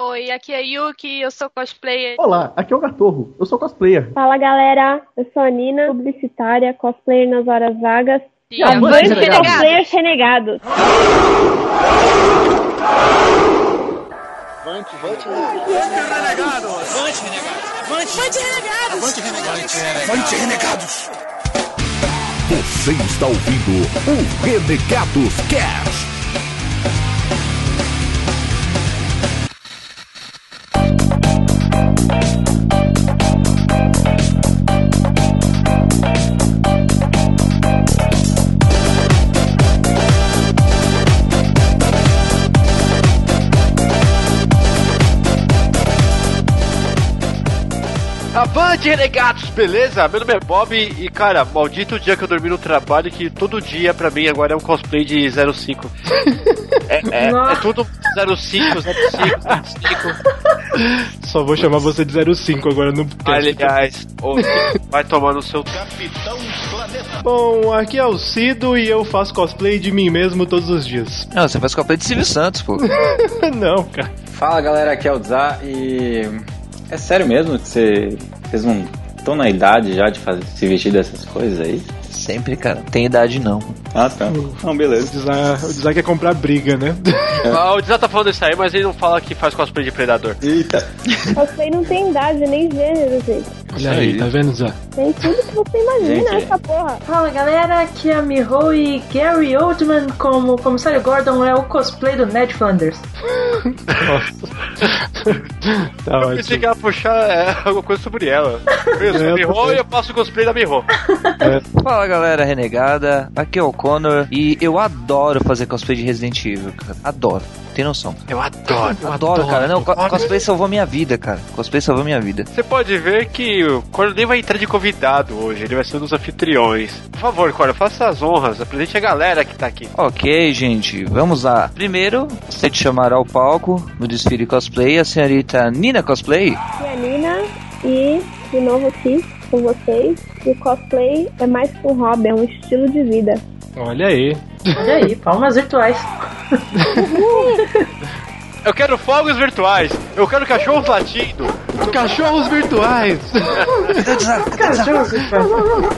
Oi, aqui é Yuki, eu sou cosplayer. Olá, aqui é o Gatorro, eu sou cosplayer. Fala galera, eu sou a Nina, publicitária, cosplayer nas horas vagas. E Avante renegados. cosplayers renegados. Você está ouvindo o Renegados Cast. Avante, renegados, beleza? Meu nome é Bob e, cara, maldito dia que eu dormi no trabalho que todo dia pra mim agora é um cosplay de 05. é, é, é tudo 05, 05, 05. Só vou chamar você de 05 agora no Aliás, ô, vai tomar no seu Bom, aqui é o Cido e eu faço cosplay de mim mesmo todos os dias. Não, você faz cosplay de Silvio Santos, pô. Não, cara. Fala galera, aqui é o Zá e. É sério mesmo que você, vocês não estão na idade já de fazer, se vestir dessas coisas aí? Sempre, cara. Tem idade não. Ah, tá. Não, O beleza. Dizar, o Dizar quer comprar briga, né? Ah, o Dizá tá falando isso aí, mas ele não fala que faz cosplay de predador. Eita. Cosplay não tem idade nem gênero, gente. Olha aí, tá vendo, Zé? Tem tudo que você imagina Gente. essa porra. Fala galera, aqui é a Miho e Gary Oldman como comissário Gordon é o cosplay do Ned Flanders. Tá Eu pensei ótimo. que ia puxar é, alguma coisa sobre ela. Eu sou É, a Miho eu- e eu faço cosplay da Miho. Fala galera renegada, aqui é o Connor e eu adoro fazer cosplay de Resident Evil, cara. Adoro. Tem noção. Eu adoro. eu Adoro, cara. Não, co- cosplay salvou minha vida, cara. Cosplay salvou minha vida. Você pode ver que o Coro nem vai entrar de convidado hoje, ele vai ser um dos anfitriões. Por favor, Coro, faça as honras, apresente a galera que tá aqui. Ok, gente, vamos lá. Primeiro, você te chamar ao palco no desfile cosplay a senhorita Nina Cosplay. Aqui é a Nina e, de novo aqui com vocês. E o cosplay é mais que um hobby, é um estilo de vida. Olha aí. Olha aí, palmas virtuais. Eu quero fogos virtuais, eu quero cachorros latindo. Cachorros virtuais! Cachorros virtuais.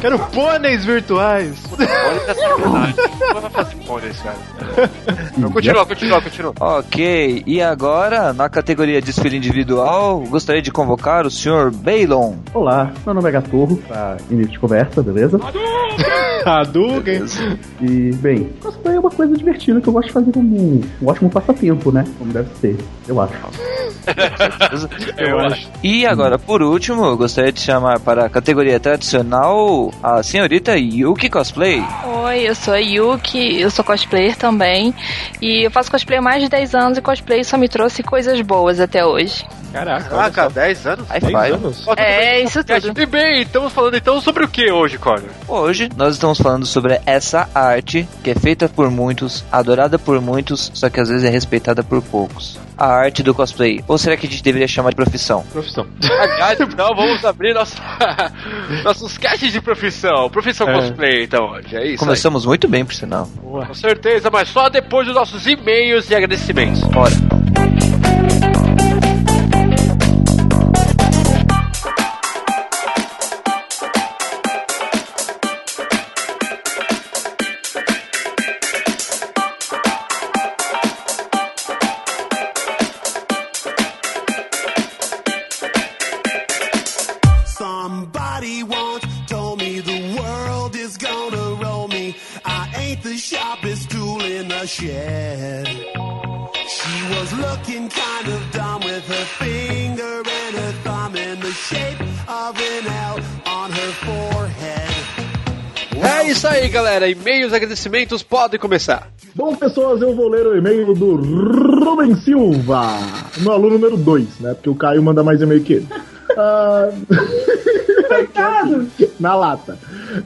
Quero pôneis virtuais! Vai fazer pôneis, cara. Continua, continua, continua. Ok, e agora, na categoria desfile individual, gostaria de convocar o senhor Baylon. Olá, meu nome é Gatorro, pra início de conversa, beleza? Hadouken! E, bem, cosplay é uma coisa divertida que eu gosto de fazer como um, um ótimo passatempo, né? Como deve ser, eu acho. Eu acho. E agora, por último, eu gostaria de chamar para a categoria tradicional a senhorita Yuki Cosplay. Oi, eu sou a Yuki, eu sou cosplayer também. E eu faço cosplay há mais de 10 anos e cosplay só me trouxe coisas boas até hoje. Caraca, Caraca, 10 anos? High 10 five. anos? É, bem. isso tudo. E bem, estamos falando então sobre o que hoje, Connor? Hoje nós estamos falando sobre essa arte que é feita por muitos, adorada por muitos, só que às vezes é respeitada por poucos. A arte do cosplay. Ou será que a gente deveria chamar de profissão? Profissão. Aliás, então vamos abrir nossa, nossos caches de profissão. Profissão É. cosplay, então, hoje. É isso. aí. Começamos muito bem, por sinal. Boa. Com certeza, mas só depois dos nossos e-mails e agradecimentos. Bora. Galera. E-mails agradecimentos podem começar. Bom, pessoas, eu vou ler o e-mail do Rubem Silva, meu aluno número 2, né? Porque o Caio manda mais e-mail que ele. Ah, Na lata.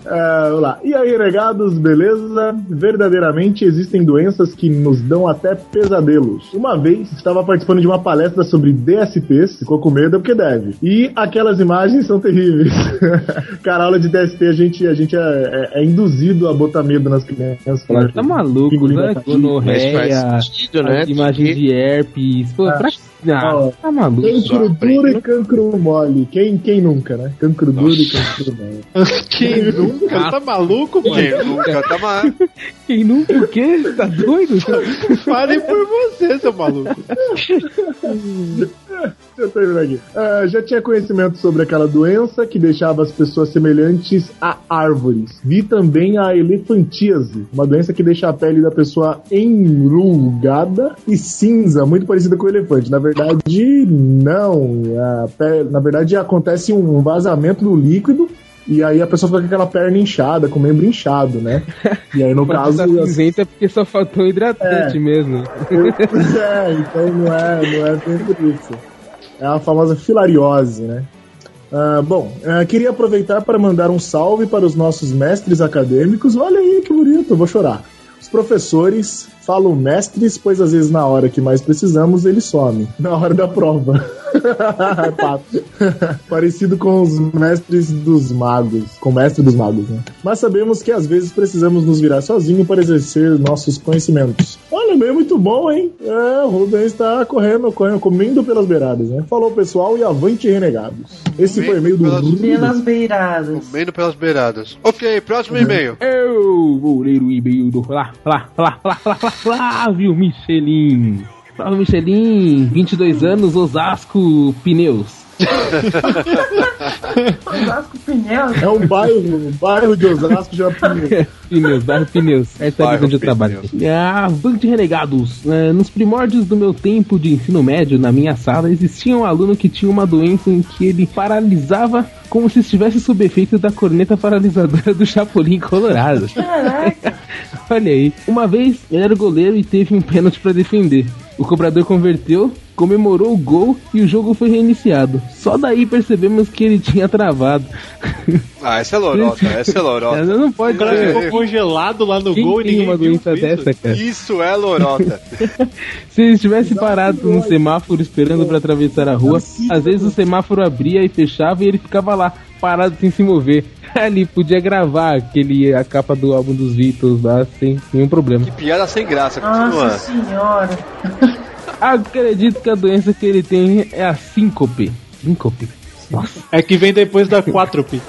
Ah, vamos lá. E aí, regados, beleza? Verdadeiramente existem doenças que nos dão até pesadelos. Uma vez estava participando de uma palestra sobre DSTs, ficou com medo porque deve. E aquelas imagens são terríveis. Cara, aula de DST a gente, a gente é, é- é induzido a botar medo nas crianças. Tá maluco, né? Gonorreia, sentido, né? imagens de herpes. Pô, pra, Ah, tá maluco. Cancro duro e cancro mole. Quem, quem nunca, né? Cancro duro e cancro mole. Quem nunca? Tá maluco, mano? Quem nunca? Tá ma... Quem nunca o quê? Tá doido? Fale por você, seu maluco. Deixa eu terminar aqui. Ah, já tinha conhecimento sobre aquela doença que deixava as pessoas semelhantes a árvores. Vi também a elefantíase, uma doença que deixa a pele da pessoa enrugada e cinza, muito parecida com o elefante. Na verdade, não. A pe- Na verdade, acontece um vazamento do líquido. E aí a pessoa fica com aquela perna inchada, com o membro inchado, né? E aí no caso. tá cinzenta é porque só faltou hidratante É. mesmo. é, então não é, não é bem por isso. É a famosa filariose, né? Ah, bom, ah, queria aproveitar para mandar um salve para os nossos mestres acadêmicos. Olha aí que bonito, vou chorar. Os professores falam mestres, pois às vezes na hora que mais precisamos eles somem. Na hora da prova. Pato. Parecido com os mestres dos magos. Com o mestre dos magos, né? Mas sabemos que às vezes precisamos nos virar sozinho para exercer nossos conhecimentos. Olha, meio muito bom, hein? É, o Rubens está correndo, correndo, comendo pelas beiradas, né? Falou, pessoal, e avante renegados. Esse foi o e-mail do Pelas-. Pelas beiradas. Comendo pelas beiradas. Ok, próximo e-mail. Eu vou ler o e-mail do Flá, Flá, Flá, Flá, Flá, Flá, Flávio Michelin. Flávio Michelin, 22 anos, Osasco, Pneus. Osasco Pneus. É um bairro, um bairro de Osasco já Pneus, bairro Pneus. Essa é a Bairro onde eu trabalho. Ah, Avante Renegados. Eh, nos primórdios do meu tempo de ensino médio, na minha sala, existia um aluno que tinha uma doença em que ele paralisava como se estivesse sob efeito da corneta paralisadora do Chapolin Colorado. Caraca. Olha aí. Uma vez ele era o goleiro e teve um pênalti pra defender. O cobrador converteu, comemorou o gol e o jogo foi reiniciado. Só daí percebemos que ele tinha travado. Ah, essa é lorota, essa é lorota. Não pode O cara ser. ficou congelado lá no Quem gol e ninguém uma viu doença isso. dessa, cara? Isso é lorota. Se ele estivesse parado no semáforo esperando pra atravessar a rua, às vezes o semáforo abria e fechava e ele ficava lá, parado sem se mover. Ali podia gravar aquele, a capa do álbum dos Beatles lá sem nenhum problema. Piada sem graça, Nossa continua. senhora. Acredito que a doença que ele tem é a síncope. Síncope. Nossa. É que vem depois da 4P.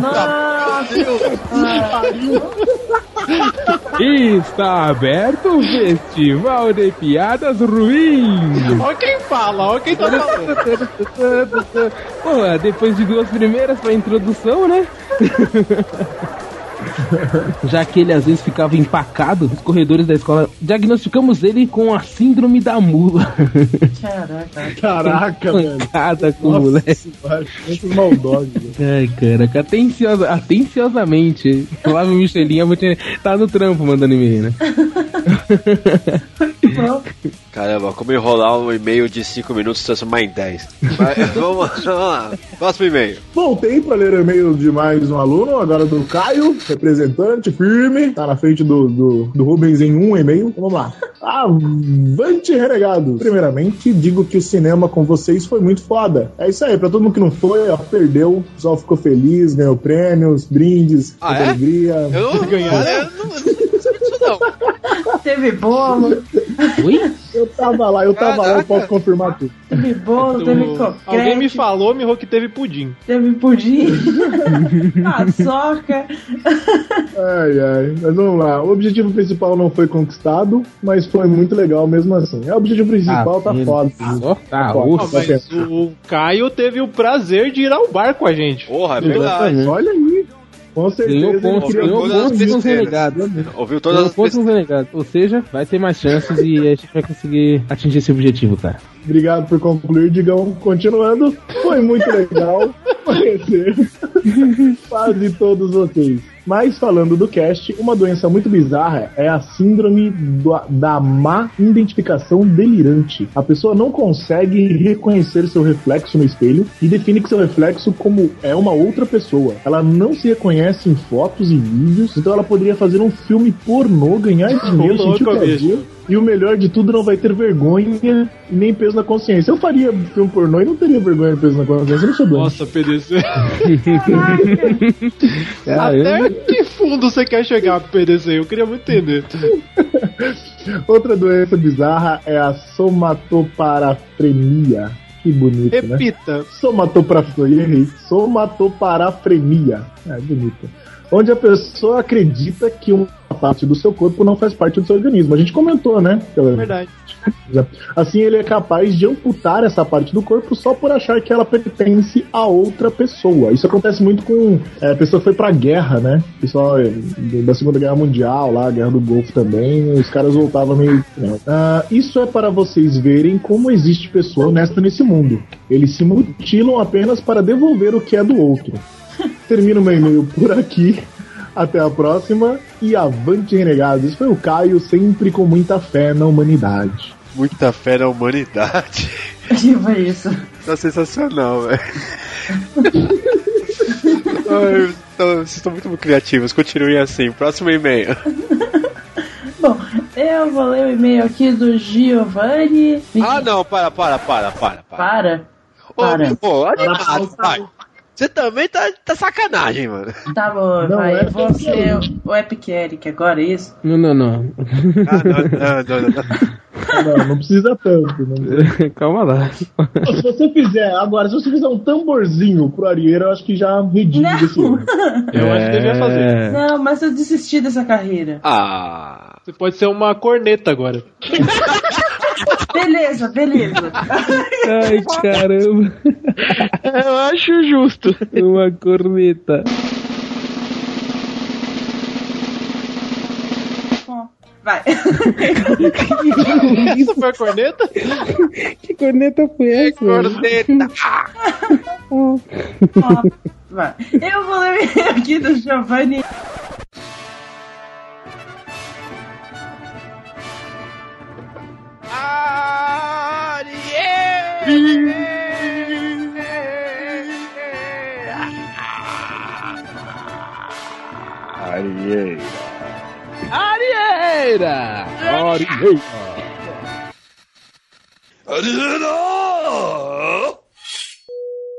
Nossa. Está aberto o Festival de Piadas Ruins. Olha quem fala, olha quem tá falando. Pô, depois de duas primeiras pra introdução, né? Já que ele às vezes ficava empacado nos corredores da escola, diagnosticamos ele com a síndrome da mula. Caraca. Caraca, velho. Pancada com o Nossa, moleque. Esses maldosos. velho. Ai, caraca, atenciosa, atenciosamente. Flávio Michelin vou te- tá no trampo mandando e-mail, né? Caramba, como enrolar um e-mail de 5 minutos se transformar em 10. Mas, vamos, lá, vamos lá. Próximo e-mail. Voltei para ler o e-mail de mais um aluno, agora do Caio, representante firme, tá na frente do, do, do Rubens em um e-mail. Vamos lá. Avante, renegados! Primeiramente, digo que o cinema com vocês foi muito foda. É isso aí, pra todo mundo que não foi, ó, perdeu, o pessoal ficou feliz, ganhou prêmios, brindes, Ah, é? alegria. Eu eu não, eu não. Teve bolo, Oi? Eu tava lá, eu tava lá, eu Caraca. posso confirmar tudo. teve bolo, teve croquete, Alguém me falou, me que teve pudim. teve pudim, paçoca. Ai, ai, mas vamos lá. O objetivo principal não foi conquistado, mas foi muito legal mesmo assim. É, O objetivo principal tá ele- foda. Só tá foda. osso. Tá Mas o Caio teve o prazer de ir ao bar com a gente. Porra, é verdade. Olha aí. Com certeza. Ganhou ele pontos, ganhou pontos nos relegados. Ouviu todas Ganhou as pontos nos relegados. Ou seja, vai ter mais chances e a gente vai conseguir atingir esse objetivo, cara. Obrigado por concluir, Digão. Continuando, foi muito legal conhecer quase todos vocês. Mas falando do cast, uma doença muito bizarra é a síndrome do- da má identificação delirante. A pessoa não consegue reconhecer seu reflexo no espelho e define que seu reflexo como é uma outra pessoa. Ela não se reconhece em fotos e vídeos, então ela poderia fazer um filme pornô, ganhar dinheiro, Ô, louco, sentir prazer. E o melhor de tudo, não vai ter vergonha e nem peso na consciência. Eu faria filme pornô e não teria vergonha e peso na consciência. Eu não sou doente. Nossa, PDC. Caramba. Até que fundo você quer chegar pro PDC? Eu queria muito entender. Outra doença bizarra é a somatoparafrenia. Que bonito, né? Repita. Somatoparafrenia. Somatoparafrenia. É bonito. Onde a pessoa acredita que uma parte do seu corpo não faz parte do seu organismo. A gente comentou, né? Verdade. Assim, ele é capaz de amputar essa parte do corpo só por achar que ela pertence a outra pessoa. Isso acontece muito com. é, a pessoa foi pra guerra, né? Pessoal é, da Segunda Guerra Mundial, lá, a Guerra do Golfo também, os caras voltavam meio. né? Ah, isso é para vocês verem como existe pessoa honesta nesse mundo. Eles se mutilam apenas para devolver o que é do outro. Termino meu e-mail por aqui. Até a próxima e avante renegados. Esse foi o Caio, sempre com muita fé na humanidade. Muita fé na humanidade. Que foi isso? Tá sensacional, velho. Vocês estão muito criativos, continuem assim. Próximo e-mail. Bom, eu vou ler o e-mail aqui do Giovanni. Ah, não, para, para, para, para. Para. Ô, Para. pô, animado, vai. Você também tá, tá sacanagem, mano. Tá bom, Não, vai. é eu vou Epic ser Eric. o Epic Eric agora, é isso? Não, não, não. Ah, não, não, não, não. Não, não precisa tanto. Não. Calma lá. Se você fizer, agora, se você fizer um tamborzinho pro Arieiro, eu acho que já redime erro. Eu acho que devia fazer. É. Não, mas eu desisti dessa carreira. Ah. Você pode ser uma corneta agora. Beleza, beleza. Ai, caramba. Eu acho justo. Uma corneta. Vai. Isso foi a corneta? Que corneta foi essa? Corneta. Ó, vai. Eu vou ler aqui do Giovanni. Arieira! Arieira!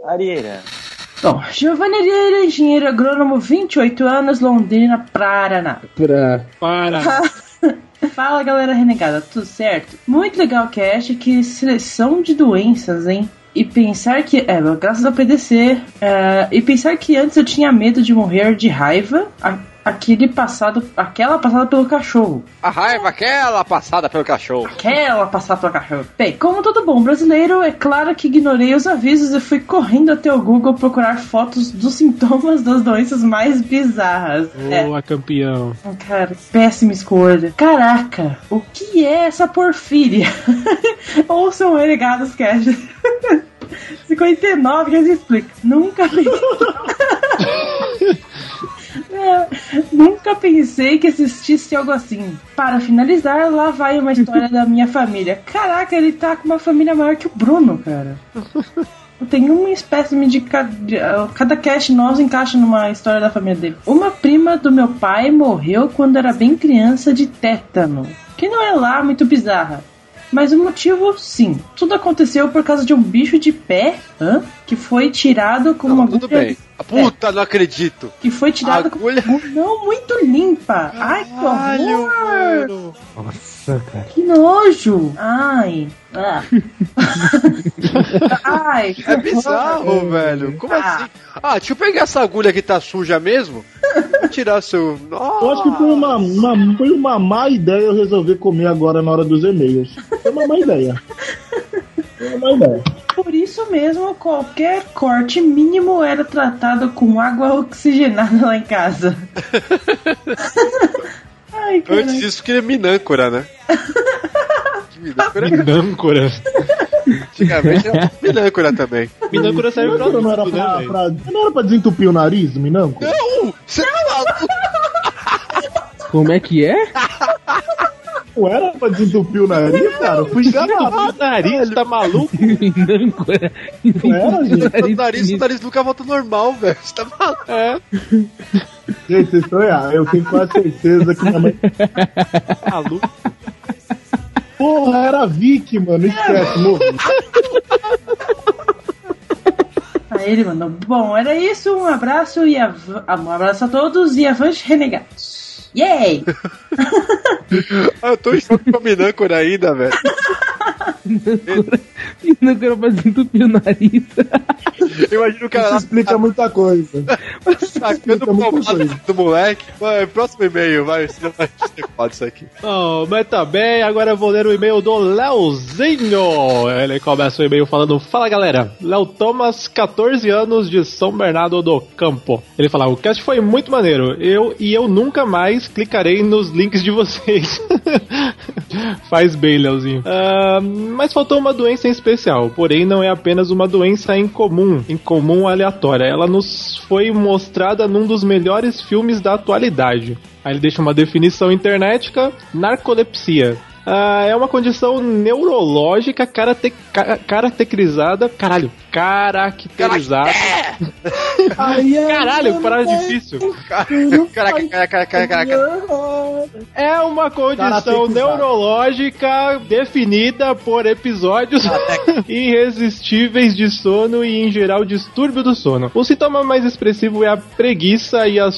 Arieira. Bom, Giovanni Arieira, engenheiro agrônomo, 28 anos, Londrina, Paraná. Pra. Para. Fala galera renegada, tudo certo? Muito legal o cast, que seleção de doenças, hein? E pensar que. É, graças ao PDC. é, e pensar que antes eu tinha medo de morrer de raiva. Aquele passado. Aquela passada pelo cachorro. A raiva, aquela passada pelo cachorro. Aquela passada pelo cachorro. Bem, como todo bom brasileiro, é claro que ignorei os avisos e fui correndo até o Google procurar fotos dos sintomas das doenças mais bizarras. É, Boa, campeão. Cara, péssima escolha. Caraca, o que é essa porfíria? Ouçam renegados cash. 59 que a gente explica. Nunca pensei. É, nunca pensei que existisse algo assim. Para finalizar, lá vai uma história da minha família. Caraca, ele tá com uma família maior que o Bruno, cara. Tem uma espécie de cada, cada cast nosso encaixa numa história da família dele. Uma prima do meu pai morreu quando era bem criança de tétano, que não é lá muito bizarra. Mas o motivo, sim. Tudo aconteceu por causa de um bicho de pé hã? que foi tirado com uma Tudo bem. Puta, não acredito. Que foi tirado com Agulha. uma não muito limpa. Ai, que horror! Nossa, cara. Que nojo! Ai. Ah. Ai. que É horror. bizarro, velho. Como Ah. assim? Ah, deixa eu pegar essa agulha que tá suja mesmo. Vou tirar seu. Nossa. Eu acho que foi uma, uma- foi uma má ideia eu resolver comer agora na hora dos e-mails. Foi uma má ideia. Foi uma má ideia. Por isso mesmo, qualquer corte mínimo era tratado com água oxigenada lá em casa. Ai. Antes disso, que é minâncora, né? minâncora, Minâncora. antigamente era minâncora também. Minâncora serve pra Não era né, pra, pra- não era pra desentupir o nariz, Minanco? Não! Você tá maluco? Como é que é? Não era pra desentupir o nariz, cara? Eu fui enganado. Nariz, tá maluco? Minâncora. Não era, gente? O nariz, o nariz nunca volta normal, velho. Você tá maluco? É, Gente, vocês estão errados. Eu tenho quase certeza que minha mãe. maluco. Porra, era Vicky, mano. Esquece, morri. Aí ele mandou. Bom, era isso. Um abraço e av- um abraço a todos e avante renegados. Yay! Ah, eu tô em choque com a Minâncora ainda, velho. Não quero mais entupir o nariz. Imagina o cara Isso lá explica muita coisa. sacando palmada coisa. do moleque. Vai, próximo e-mail, vai. Senão vai ser foda isso aqui. Oh, mas tá bem, agora eu vou ler o e-mail do Leozinho. Ele começa o e-mail falando: Fala galera, Léo Thomas, 14 anos de São Bernardo do Campo. Ele fala: O cast foi muito maneiro. Eu e eu nunca mais clicarei nos links de vocês. Faz bem, Leozinho. Ah, mas faltou uma doença em especial, porém não é apenas uma doença incomum, incomum aleatória. Ela nos foi mostrada num dos melhores filmes da atualidade. Aí ele deixa uma definição internetica: narcolepsia. Ah, é uma condição neurológica caracte- ca- caracterizada. Caralho, caracterizada. Caralho, parada difícil. Caraca, caraca, caraca, caraca. É uma condição neurológica definida por episódios irresistíveis de sono e, em geral, distúrbio do sono. O sintoma mais expressivo é a preguiça e a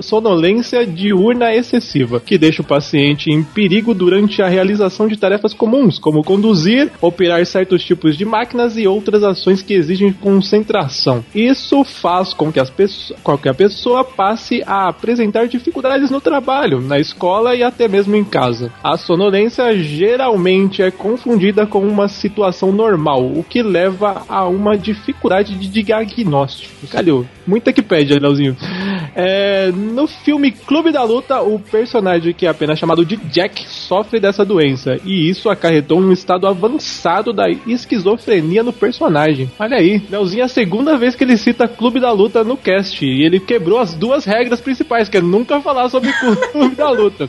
sonolência diurna excessiva, que deixa o paciente em perigo durante a realização de tarefas comuns, como conduzir, operar certos tipos de máquinas e outras ações que exigem concentração. Isso faz com que as pesso- qualquer pessoa passe a apresentar dificuldades no trabalho, na escola e até mesmo em casa. A sonolência geralmente é confundida com uma situação normal, o que leva a uma dificuldade de diagnóstico. Calhou. Muita que pede, Leozinho. É, no filme Clube da Luta, o personagem que é apenas chamado de Jack sofre dessa doença, e isso acarretou um estado avançado da esquizofrenia no personagem. Olha aí, Leozinho é a segunda vez que ele cita Clube da Luta no cast, e ele quebrou as duas regras principais, que é nunca falar sobre Clube da Luta.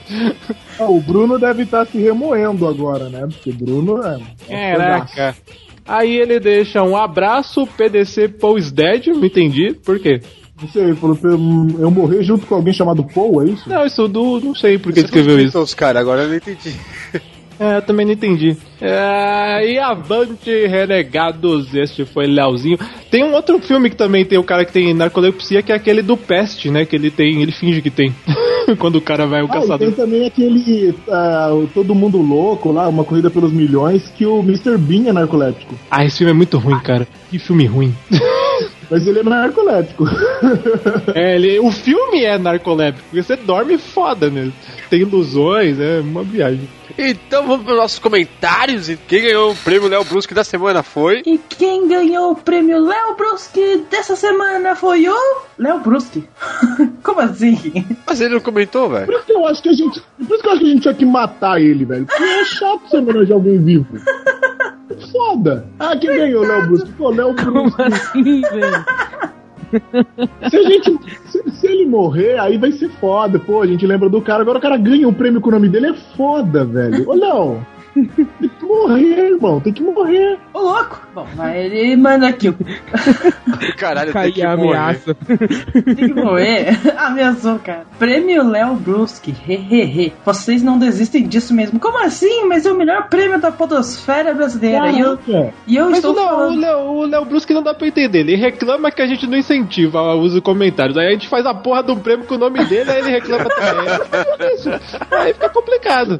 Ah, o Bruno deve estar se remoendo agora, né? Porque Bruno é. Caraca. Aí ele deixa um abraço, PDC Paul's Dead, não entendi, por quê? Não sei, ele falou pra eu, eu morrer junto com alguém chamado Paul, é isso? Não, isso do. não sei por que escreveu isso. os caras, agora eu não entendi. É, eu também não entendi. É, e avante, renegados, este foi Leozinho. Tem um outro filme que também tem o cara que tem narcolepsia, que é aquele do Peste, né? Que ele tem, ele finge que tem. Quando o cara vai ao Ah, e caçador. tem também aquele o Todo Mundo Louco lá, uma corrida pelos milhões, que o Mr. Bean é narcoléptico. Ah, esse filme é muito ruim, cara. Que filme ruim. Mas ele é narcoléptico. É, ele, o filme é narcoléptico, porque você dorme foda mesmo. Tem ilusões, é uma viagem. Então vamos para os nossos comentários. E quem ganhou o prêmio Léo Brusque da semana foi. E quem ganhou o prêmio Léo Bruschi dessa semana foi o Léo Bruschi. Como assim? Mas ele não comentou, velho. Por isso que eu acho que a gente. Por isso que eu acho que a gente tinha que matar ele, velho. Porque é chato você homenagear alguém vivo. Foda. Ah, quem ganhou, Léo Brusque? Pô, Léo Brusque. Assim, velho. Se a gente. Se, se ele morrer, aí vai ser foda. Pô, a gente lembra do cara. Agora o cara ganha um prêmio com o nome dele, é foda, velho. Ô, Léo. Tem que morrer, irmão. Tem que morrer. Ô louco! Bom, mas ele manda aqui. o- Caralho, tem que a morrer. ameaça. Tem que morrer. Ameaçou, cara. Prêmio Léo Bruschi. Hehehe. Vocês não desistem disso mesmo. Como assim? Mas é o melhor prêmio da podosfera brasileira. E eu, Caraca. e eu Mas estou o Léo, o falando. Léo, o Léo Brusque não dá pra entender. Ele reclama que a gente não incentiva o uso de comentários. Aí a gente faz a porra um prêmio com o nome dele, aí ele reclama também. Aí fica complicado.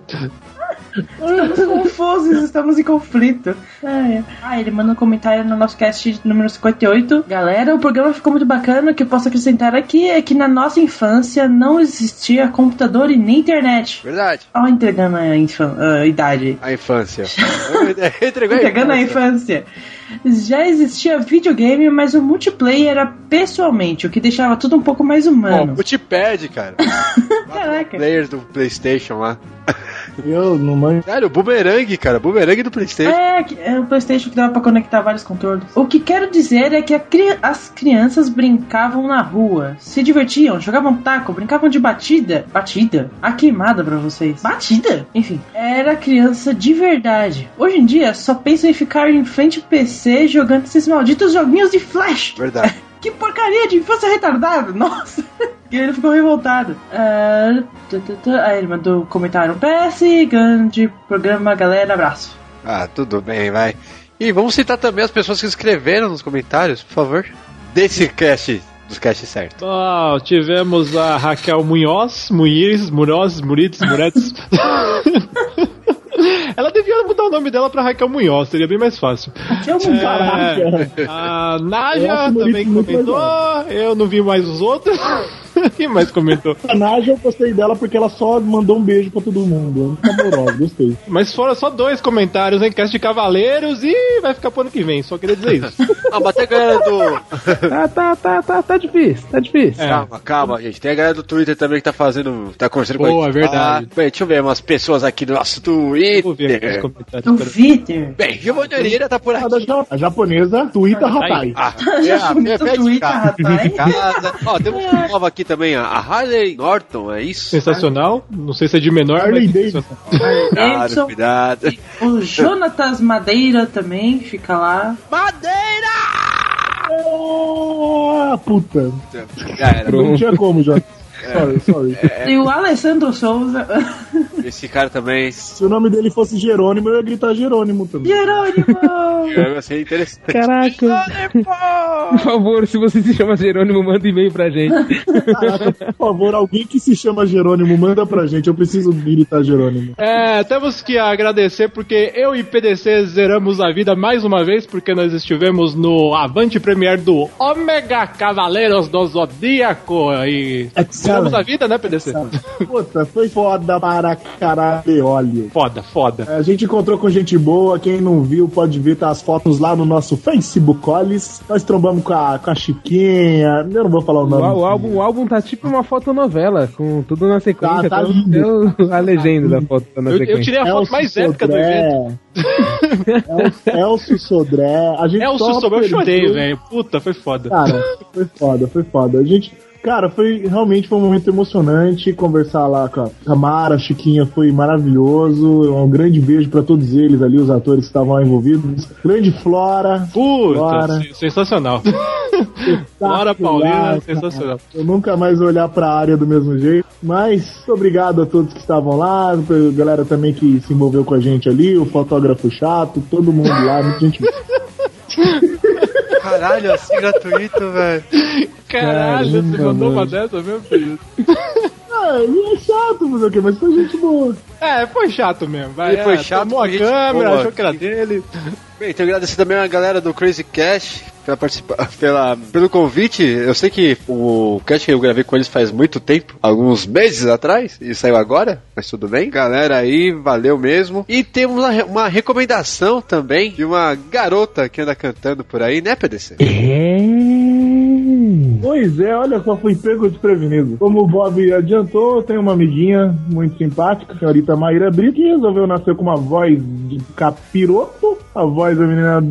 Estamos confusos, estamos em conflito. Ah, é. Ah, ele manda um comentário no nosso cast número 58. Galera, o programa ficou muito bacana. O que eu posso acrescentar aqui é que na nossa infância não existia computador e nem internet. Verdade. Ó, entregando a, a idade. A infância. Entregou a Entregando a infância. infância. Já existia videogame, mas o multiplayer era pessoalmente, o que deixava tudo um pouco mais humano. multipad, cara. Caraca. Players do PlayStation lá. Eu não manjo. Sério, o Boomerang, cara. Boomerang do PlayStation. É, que- é o PlayStation que dava pra conectar vários controles. O que quero dizer é que a cri- as crianças brincavam na rua, se divertiam, jogavam taco, brincavam de batida. Batida? A queimada pra vocês. Batida? Enfim, era criança de verdade. Hoje em dia, só penso em ficar em frente ao PC jogando esses malditos joguinhos de flash. Verdade. Que porcaria de infância retardada! Nossa! E ele ficou revoltado. Ah. Aí ele mandou um comentário. PS, grande programa, galera, abraço. Ah, tudo bem, vai. E vamos citar também as pessoas que escreveram nos comentários, por favor. Desse cast dos casts certos. Bom, tivemos a Raquel Munhoz, Munhoz, Munhoz, Murites, Muretes. Ela devia mudar o nome dela pra Raquel Munhoz, seria bem mais fácil. Raquel Munhoz. É, a Naja também comentou, eu não vi mais os outros. Quem mais comentou? A Naja eu gostei dela porque ela só mandou um beijo pra todo mundo. Ela é muito amorosa, gostei. Mas foram só dois comentários em cast de Cavaleiros e vai ficar pro ano que vem, só queria dizer isso. Ah, mas tem a galera do. Tá, tá, tá, tá, tá difícil, tá difícil. É. Calma, calma, gente. Tem a galera do Twitter também que tá fazendo. tá conversando com a Boa, gente. verdade. Ah, bem, deixa eu ver umas pessoas aqui do nosso Vou ver aqui os Twitter. Twitter. Bem, Giovanni Oliveira tá por A, aqui. a japonesa, Tuita Ratai. Ah, é, é, do é de Twitter, casa, rapaz. de casa. Ó, temos uma nova aqui também, a Harley Norton, é isso? Sensacional. Não sei se é de menor, Harley Davidson. Cuidado, Edson. cuidado. O Jonatas Madeira também fica lá. Ah, puta. Já era. Não tinha como, já. Sorry, sorry. E o Alessandro Souza. Esse cara também. Se o nome dele fosse Jerônimo, eu ia gritar Jerônimo também. Jerônimo! Eu achei interessante. Caraca. Por favor, se você se chama Jerônimo, manda e-mail pra gente. Caraca, por favor, alguém que se chama Jerônimo, manda pra gente. Eu preciso gritar Jerônimo. É, temos que agradecer porque eu e PDC zeramos a vida mais uma vez, porque nós estivemos no Avante Premier do Omega Cavaleiros do Zodíaco e zeramos a vida, né, PDC? Puta, foi foda para caralho, olha. Foda, foda. A gente encontrou com gente boa, quem não viu pode ver tá as fotos lá no nosso Facebook Ollis. Nós trombamos com a, com a Chiquinha, eu não vou falar o O, nome. o álbum, o álbum tá tipo uma fotonovela, com tudo na sequência. Tá, tá o- lindo. o- a legenda da foto tá na Eu, sequência. eu tirei a foto Elcio mais épica do evento. Sodré. El- Elcio Sodré. A gente É o só Sussurro, eu chorei, velho. Puta, foi foda. Cara, foi foda, foi foda. A gente. Cara, foi realmente foi um momento emocionante conversar lá com a Tamara, a Chiquinha, foi maravilhoso. Um grande beijo pra todos eles ali, os atores que estavam lá envolvidos. Grande Flora. Puta, Flora. se- sensacional. Laura Paulina, sensacional. Eu nunca mais vou olhar pra área do mesmo jeito. Mas obrigado a todos que estavam lá, pra galera também que se envolveu com a gente ali, o fotógrafo chato, todo mundo lá, muita gente. Caralho, assim gratuito, velho. Caralho, você Caramba, mandou uma mano. dessa mesmo, filho? Ele é chato, fazer o quê? Mas foi gente boa. É, foi chato mesmo. Vai, Ele foi é, chato, Tomou a câmera, boa. achou que era dele. Bem, então agradecer também a galera do Crazy Cash pela participar, pela, pelo convite. Eu sei que o cast que eu gravei com eles faz muito tempo, alguns meses atrás, e saiu agora, mas tudo bem. Galera aí, valeu mesmo. E temos uma, re- uma recomendação também de uma garota que anda cantando por aí, né, PDC? Pois é, olha só, fui pego desprevenido. Como o Bob adiantou, eu tenho uma amiguinha muito simpática, a senhorita Maíra Brito, que resolveu nascer com uma voz de capiroto, a voz da menina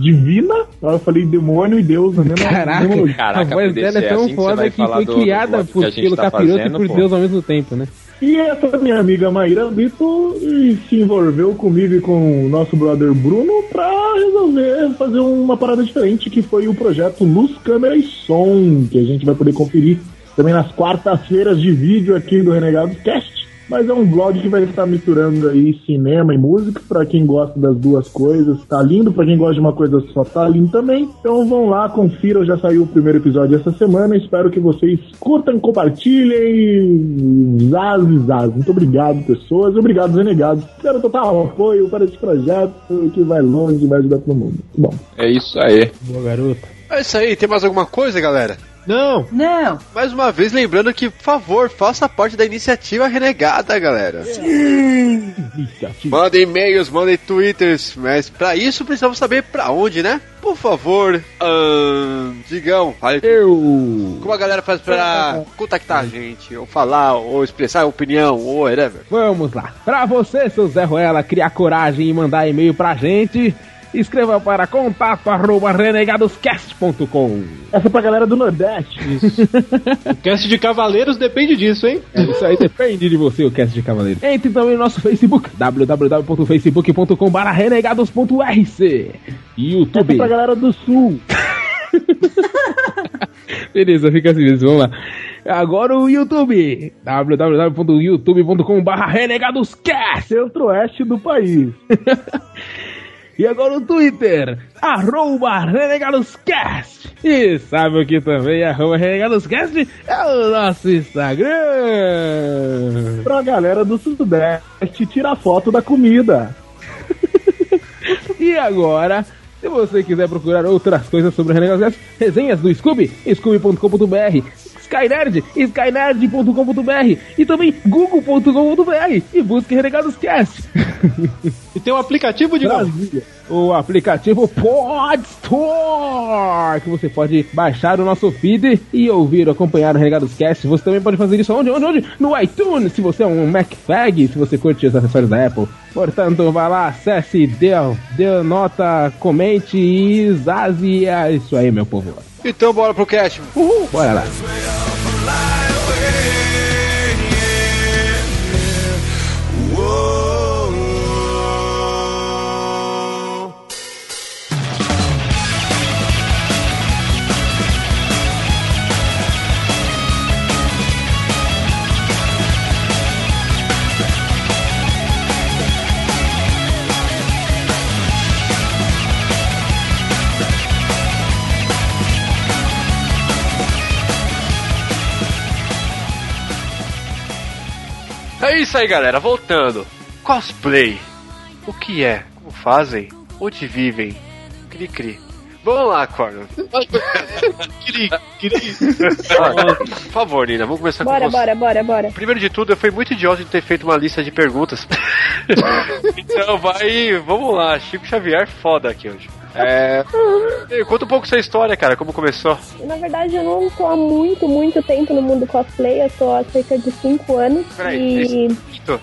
divina. Eu falei demônio e Deus na mesma Caraca, mesma lógica. Caraca, a voz dela é tão assim foda que foi do- do criada bloco que por, pelo tá capiroto fazendo, e por pô. Deus ao mesmo tempo, né? E essa minha amiga Maíra Brito e se envolveu comigo e com o nosso brother Bruno pra resolver fazer uma parada diferente, que foi o projeto Luz, Câmera e Som, que a gente vai poder conferir também nas quartas-feiras de vídeo aqui do Renegados Cast. Mas é um vlog que vai estar misturando aí cinema e música, pra quem gosta das duas coisas, tá lindo, pra quem gosta de uma coisa só, tá lindo também. Então vão lá, confiram, já saiu o primeiro episódio essa semana, espero que vocês curtam, compartilhem, zaz e zaz. Muito obrigado, pessoas, obrigado, renegados. Quero total apoio para esse projeto que vai longe e vai ajudar todo mundo. Bom. É isso aí. Boa garota. É isso aí, tem mais alguma coisa, galera? Não, Não. Mais uma vez, lembrando que, por favor, faça parte da iniciativa renegada, galera. Mandem e-mails, mandem twitters, mas pra isso precisamos saber pra onde, né? Por favor, ahn, digam, fale Eu. como a galera faz pra contactar a gente, ou falar, ou expressar opinião, ou whatever. Vamos lá. Pra você, seu Zé Ruela, criar coragem e mandar e-mail pra gente, escreva para contato arroba renegadoscast.com. Essa é pra galera do Nordeste. o cast de Cavaleiros depende disso, hein? É, Isso aí depende de você, o cast de cavaleiro. Entre também no nosso Facebook, www.facebook.com.br renegados.rc. Essa é YouTube. pra galera do Sul. Beleza, fica assim mesmo, vamos lá. Agora o YouTube, www.youtube.com.br renegadoscast. Centro-Oeste do país. E agora o Twitter, arroba RenegadosCast. E sabe o que também é arroba RenegadosCast? É o nosso Instagram. Pra galera do Sudeste tirar foto da comida. E agora, se você quiser procurar outras coisas sobre Renegados Cast, resenhas do Scooby, scooby.com.br, Skynerd, skynerd.com.br e também google.com.br e busque Renegados Cast. E tem um aplicativo de. Brasília. O aplicativo Pod Store, que você pode baixar o nosso feed e ouvir, acompanhar o Renegados Cast. Você também pode fazer isso onde? Onde? Onde? No iTunes, se você é um MacFag, se você curte os acessórios da Apple. Portanto, vá lá, acesse, dê, dê nota, comente e zaze. É isso aí, meu povo. Então bora pro cast. Uhul, bora lá. É isso aí, galera. Voltando. Cosplay. O que é? Como fazem? Onde vivem? Cri cri. Vamos lá, Corno. Cri, cri. Por favor, Nina, vamos começar Bora, com você. bora, bora, bora. Primeiro de tudo, eu fui muito idiota de ter feito uma lista de perguntas. então vai, vamos lá, Chico Xavier foda aqui hoje. É, conta um pouco sua história, cara, como começou. Na verdade, eu não tô há muito, muito tempo no mundo cosplay. Eu tô há cerca de 5 anos. Peraí, e...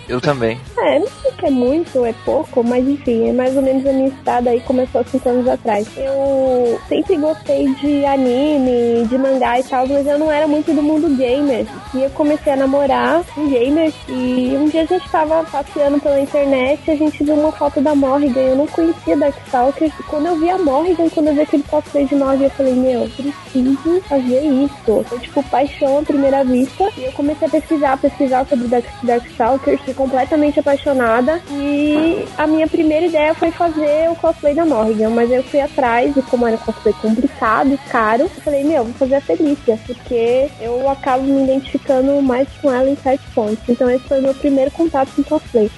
Eu também. É, não sei se é muito ou é pouco, mas enfim, é mais ou menos a minha estrada aí começou há 5 anos atrás. Eu sempre gostei de anime, de mangá e tal, mas eu não era muito do mundo gamer. E eu comecei a namorar um gamer e um dia a gente tava passeando pela internet e a gente viu uma foto da Morrigan. Eu não conhecia Darkstalker. Quando eu vi a Morrigan, quando eu vi aquele cosplay de Morrigan, eu falei, meu, preciso fazer isso. Foi tipo paixão à primeira vista. E eu comecei a pesquisar, pesquisar sobre Dark, Darkstalker, fiquei completamente apaixonada. E a minha primeira ideia foi fazer o cosplay da Morrigan, mas eu fui atrás, e como era cosplay complicado e caro, eu falei, meu, vou fazer a Felícia, porque eu acabo me identificando mais com ela em certos pontos. Então esse foi o meu primeiro contato com cosplay.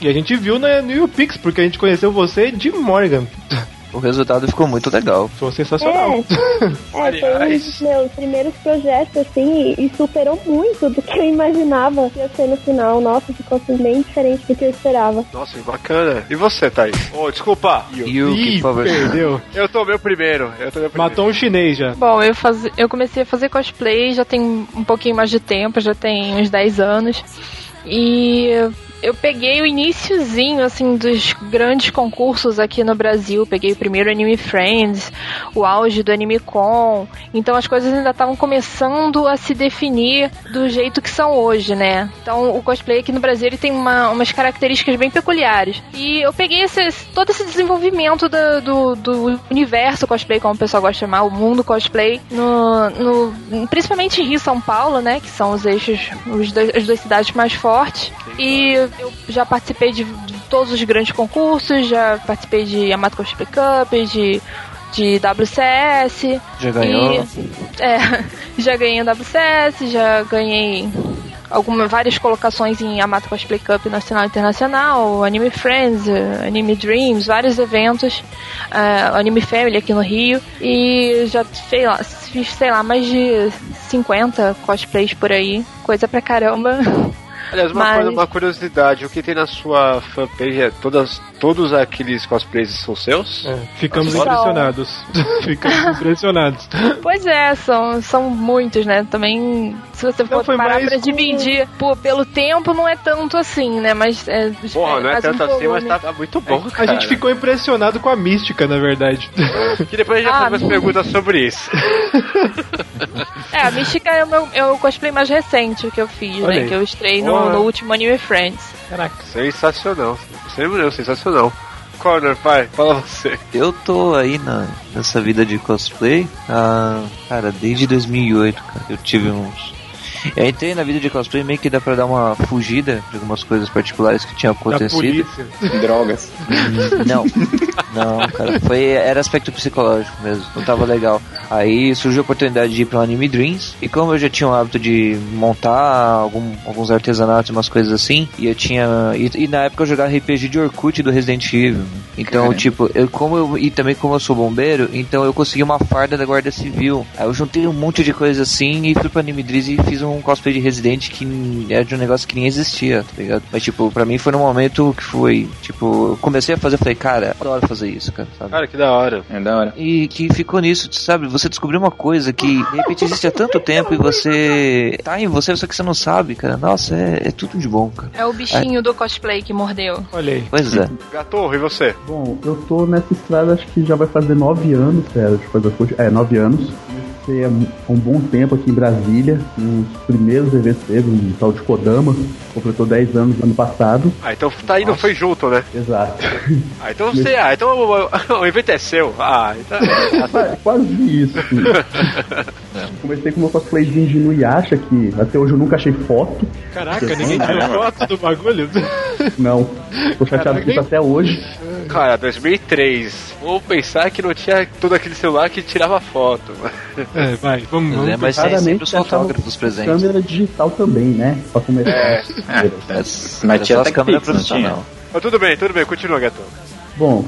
E a gente viu na, no YouPix, porque a gente conheceu você de Morgan. O resultado ficou muito legal. Foi sensacional. É, é foi um dos meus primeiros projetos, assim, e, e superou muito do que eu imaginava que ia ser no final. Nossa, ficou assim, bem diferente do que eu esperava. Nossa, que bacana. E você, Thaís? Oh, desculpa. Yuki, Ih, por favor. perdeu. Eu tomei o primeiro. Eu tomei o primeiro. Matou um chinês já. Bom, eu, faz... eu comecei a fazer cosplay já tem um pouquinho mais de tempo, já tem uns 10 anos. E eu peguei o iníciozinho, assim, dos grandes concursos aqui no Brasil. Peguei o primeiro Anime Friends, o auge do Anime Con. Então as coisas ainda estavam começando a se definir do jeito que são hoje, né? Então o cosplay aqui no Brasil ele tem uma- umas características bem peculiares. E eu peguei esse- todo esse desenvolvimento da- do, do universo cosplay, como o pessoal gosta de chamar, o mundo cosplay, no, no- principalmente em Rio e São Paulo, né? Que são os eixos, os dois- as duas cidades mais fortes. E eu já participei de, de todos os grandes concursos, já participei de Yamato Cosplay Cup, de, de WCS. Já ganhou? E, é, já ganhei o WCS, já ganhei algumas várias colocações em Yamato Cosplay Cup nacional e internacional, Anime Friends, Anime Dreams, vários eventos, eh, Anime Family aqui no Rio e já sei lá, fiz sei lá mais de 50 cosplays por aí, coisa pra caramba. Aliás, uma, Mas- coisa- uma curiosidade, o que tem na sua fanpage é todas, todos aqueles cosplays são seus? É, ficamos São. impressionados. ficamos impressionados. Pois é, são, são muitos, né? Também, se você for foi parar mais pra com- dividir pô, pelo tempo, não é tanto assim, né? Mas é. Porra, não é mais um tanto assim, mas tá, tá muito bom, A cara. gente ficou impressionado com a mística, na verdade. Que depois a gente Ah, vai fazer umas perguntas sobre isso. É, a Mística é o, meu, é o cosplay mais recente que eu fiz, Olha né? aí. Que eu estrei no, no último Anime Friends. Caraca. Sensacional. Sensacional, sensacional. Corner, pai, fala você. Eu tô aí na, nessa vida de cosplay, ah, cara, desde 2008, cara. Eu tive uns. Eu entrei na vida de cosplay meio que dá pra dar uma fugida de algumas coisas particulares que tinham Da acontecido. polícia. Drogas. Não. Não, cara, foi, era aspecto psicológico mesmo, não tava legal. Aí surgiu a oportunidade de ir para o Anime Dreams, e como eu já tinha o hábito de montar algum- alguns artesanatos, umas coisas assim, e eu tinha. E, e na época eu jogava RPG de Orkut do Resident Evil. Então, Caramba. tipo, eu, como eu. E também como eu sou bombeiro, então eu consegui uma farda da Guarda Civil. Aí eu juntei um monte de coisa assim e fui pro Anime Dreams e fiz um cosplay de Resident que era de um negócio que nem existia, tá ligado? Mas, tipo, pra mim foi num momento que foi. Tipo, eu comecei a fazer, eu falei, cara, adoro fazer isso, cara, sabe? Cara, que da hora. É da hora. E que ficou nisso, sabe? Você descobriu uma coisa que de repente existe há tanto tempo e você tá em você, só que você não sabe, cara. Nossa, é, é tudo de bom, cara. É o bichinho do cosplay que mordeu. Olha aí. Pois é. Gatorro, e você? Bom, eu tô nessa estrada acho que já vai fazer nove anos, sério, de fazer coisa. É, nove anos. Há um bom tempo aqui em Brasília. Os primeiros eventos teve, um tal de Kodama. Completou 10 anos ano passado. Ah, então tá indo, foi junto, né? Exato. Ah, então você. Ah, então o, o evento é seu. Ah, então. Qua- Quase isso. assim. Comecei com meu cosplayzinho de Inuyasha, que até hoje eu nunca achei foto. Caraca, ninguém tirou foto do bagulho. Não. Tô chateado com isso até hoje. Cara, 2003. Vou pensar que não tinha todo aquele celular que tirava foto. É, vai, vamos. Mas é, vamos mas sempre os fotógrafos presentes. câmera digital também, né? Pra começar. É. Mas, Mas tinha até tinha? profissional. Mas tudo bem, tudo bem, continua, Gato. Bom,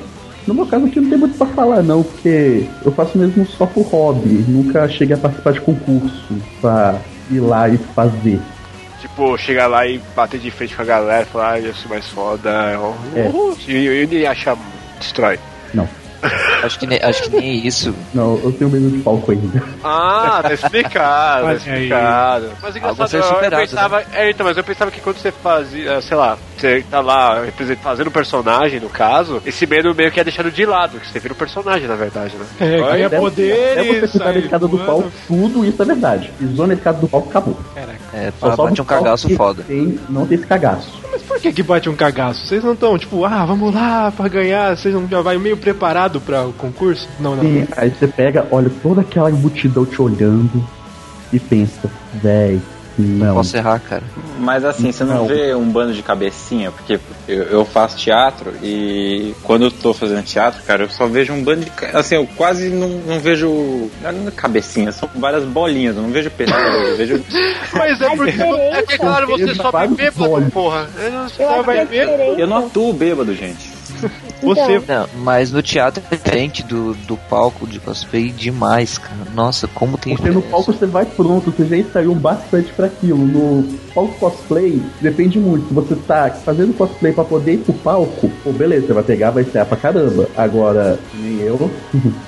no meu caso aqui não tem muito pra falar não, porque eu faço mesmo só por hobby. Nunca cheguei a participar de concurso pra ir lá e fazer. Tipo, chegar lá e bater de frente com a galera, falar, ah, eu sou mais foda. É. E ele acha. destrói. Não. Acho que, nem, acho que nem isso. Não, eu tenho medo de palco ainda. Ah, tá explicado, tá explicado. Mas engraçado, eu, eu superado, pensava. É, então, mas eu pensava que quando você fazia, sei lá, você tá lá fazendo um personagem, no caso, esse medo meio que é deixado de lado, que você vira um personagem, na verdade, né? É, ganha Até- poderes. Até você pisar na sai escada do palco, tudo isso é verdade. Pisou na escada do palco, acabou. É, Só sobe bate um o cagaço foda. Tem, não tem esse cagaço. Mas por que que bate um cagaço? Vocês não estão, tipo, ah, vamos lá pra ganhar, vocês não já vai meio preparado pra o concurso? Não, não. E aí você pega, olha toda aquela multidão te olhando e pensa, véi, não. Posso errar, cara. Mas assim, você não, Não. vê um bando de cabecinha, porque eu, eu faço teatro e quando eu tô fazendo teatro, cara, eu só vejo um bando de. Assim, eu quase não, não vejo. Não é cabecinha, são várias bolinhas, eu não vejo pessoas, eu vejo. Mas é porque. É que, claro, você só vai bêbado, porra. Eu não Só vai ver. diferença... Eu não atuo bêbado, gente. Você. Então, Não, mas no teatro é diferente do, do palco de cosplay demais, cara. Nossa, como tem Porque no palco você vai pronto, você já ensaiou bastante pra aquilo. No palco cosplay, depende muito. Se você tá fazendo cosplay pra poder ir pro palco, pô, beleza, você vai pegar, vai ensaiar pra caramba. Agora, nem eu,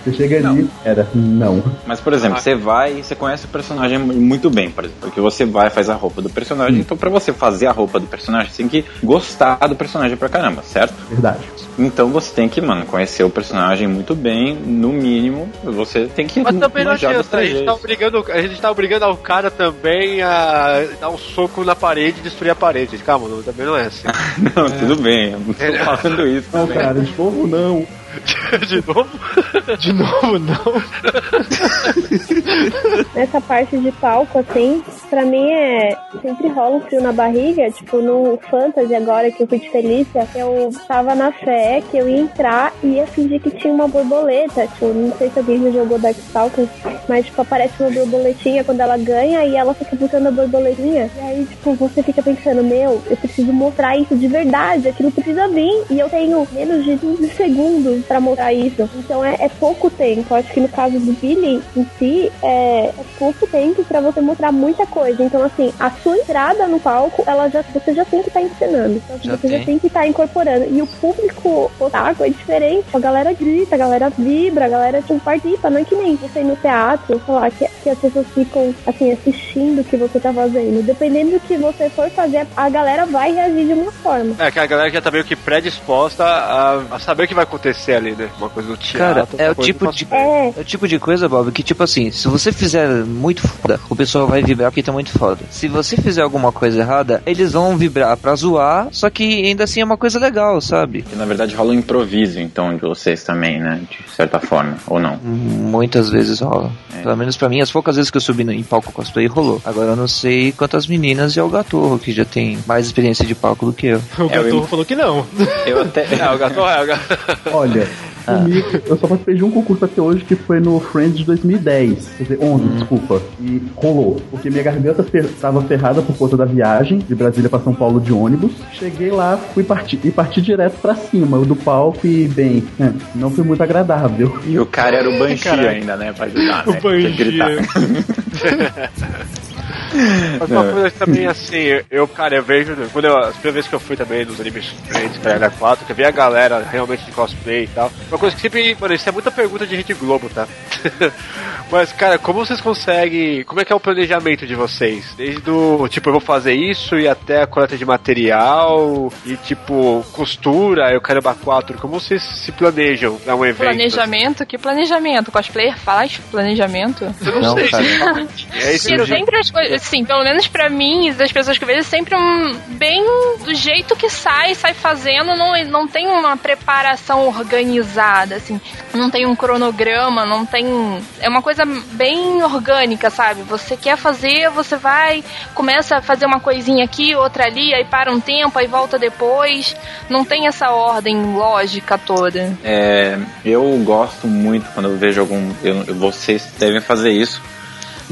você chega ali, era, não. Mas, por exemplo, você vai e você conhece o personagem muito bem, por exemplo. Porque você vai faz a roupa do personagem. Então, pra você fazer a roupa do personagem, você tem que gostar do personagem pra caramba, certo? Verdade. Então você tem que, mano, conhecer o personagem muito bem, no mínimo. Você tem que. Mas também não adianta, a gente, tá obrigando, a gente tá obrigando ao cara também a dar um soco na parede e destruir a parede. Calma, não, também não é assim. Não, tudo bem, eu não tô falando isso. Não, também. cara, de novo não. De novo? De novo, não. nessa parte de palco, assim, pra mim é. Sempre rola um frio na barriga. Tipo, no Fantasy agora que eu fui de Felícia, eu tava na fé que eu ia entrar e ia fingir que tinha uma borboleta. Tipo, não sei se alguém já jogou Darkstalkers, mas tipo, aparece uma borboletinha quando ela ganha e ela fica botando a borboletinha. E aí, tipo, você fica pensando, meu, eu preciso mostrar isso de verdade, aquilo precisa vir. E eu tenho menos de 15 segundos pra mostrar isso. Então é, é pouco tempo. Acho que no caso do Billy em si, é, é pouco tempo pra você mostrar muita coisa. Então, assim, a sua entrada no palco, ela já, você já tem que estar ensinando. Então, Já você já tem. tem que estar incorporando. E o público otaku é diferente. A galera grita, a galera vibra, a galera tipo, participa. Não é que nem você ir no teatro, sei lá, que, que as pessoas ficam, assim, assistindo o que você tá fazendo. Dependendo do que você for fazer, a galera vai reagir de uma forma. É, que a galera já tá meio que predisposta a, a saber o que vai acontecer ali, né? Uma coisa do teatro. Cara, é o tipo de-. É, É o tipo de coisa, Bob, que tipo assim, se você fizer muito foda, o pessoal vai vibrar porque tá muito foda. Se você fizer alguma coisa errada, eles vão vibrar pra zoar, só que ainda assim é uma coisa legal, sabe? Que na verdade rola um improviso, então, de vocês também, né? De certa forma, ou não. Muitas vezes rola. É. Pelo menos pra mim, as poucas vezes que eu subi no- em palco cosplay rolou. Agora eu não sei quantas meninas e é o Gatorro, que já tem mais experiência de palco do que eu. O É, eu- Gatorro falou que não. Eu até. É, o gato é o gato. Olha, Ah. Eu só participei de um concurso até hoje que foi no Friends de 2010, quer dizer, 11, desculpa. E rolou, porque minha garganta fer tava ferrada por conta da viagem de Brasília pra São Paulo de ônibus. Cheguei lá, fui partir e parti direto pra cima do palco e, bem, é, não foi muito agradável. E o cara era o Banshee Caraca. ainda, né? Pra ajudar, O né? Que Banshee. Mas uma coisa que também, assim, eu, cara, eu vejo, quando eu, as primeiras vezes que eu fui também nos animes diferentes, cara, 4, que eu vi a galera realmente de cosplay e tal. Uma coisa que sempre, mano, isso é muita pergunta de Rede Globo, tá? Mas, cara, como vocês conseguem, como é que é o planejamento de vocês? Desde do, tipo, eu vou fazer isso e até a coleta de material e, tipo, costura, eu quero 4, como vocês se planejam pra um evento? Planejamento? Que planejamento? Cosplayer faz planejamento? Eu não, Não, sei. cara. É isso eu sempre as assim, pelo menos pra mim e das pessoas que eu vejo, sempre um bem do jeito que sai, sai fazendo, não, não tem uma preparação organizada, assim, não tem um cronograma, não tem. É uma coisa bem orgânica, sabe? Você quer fazer, você vai, começa a fazer uma coisinha aqui, outra ali, aí para um tempo, aí volta depois. Não tem essa ordem lógica toda. É, eu gosto muito quando eu vejo algum. eu- vocês devem fazer isso.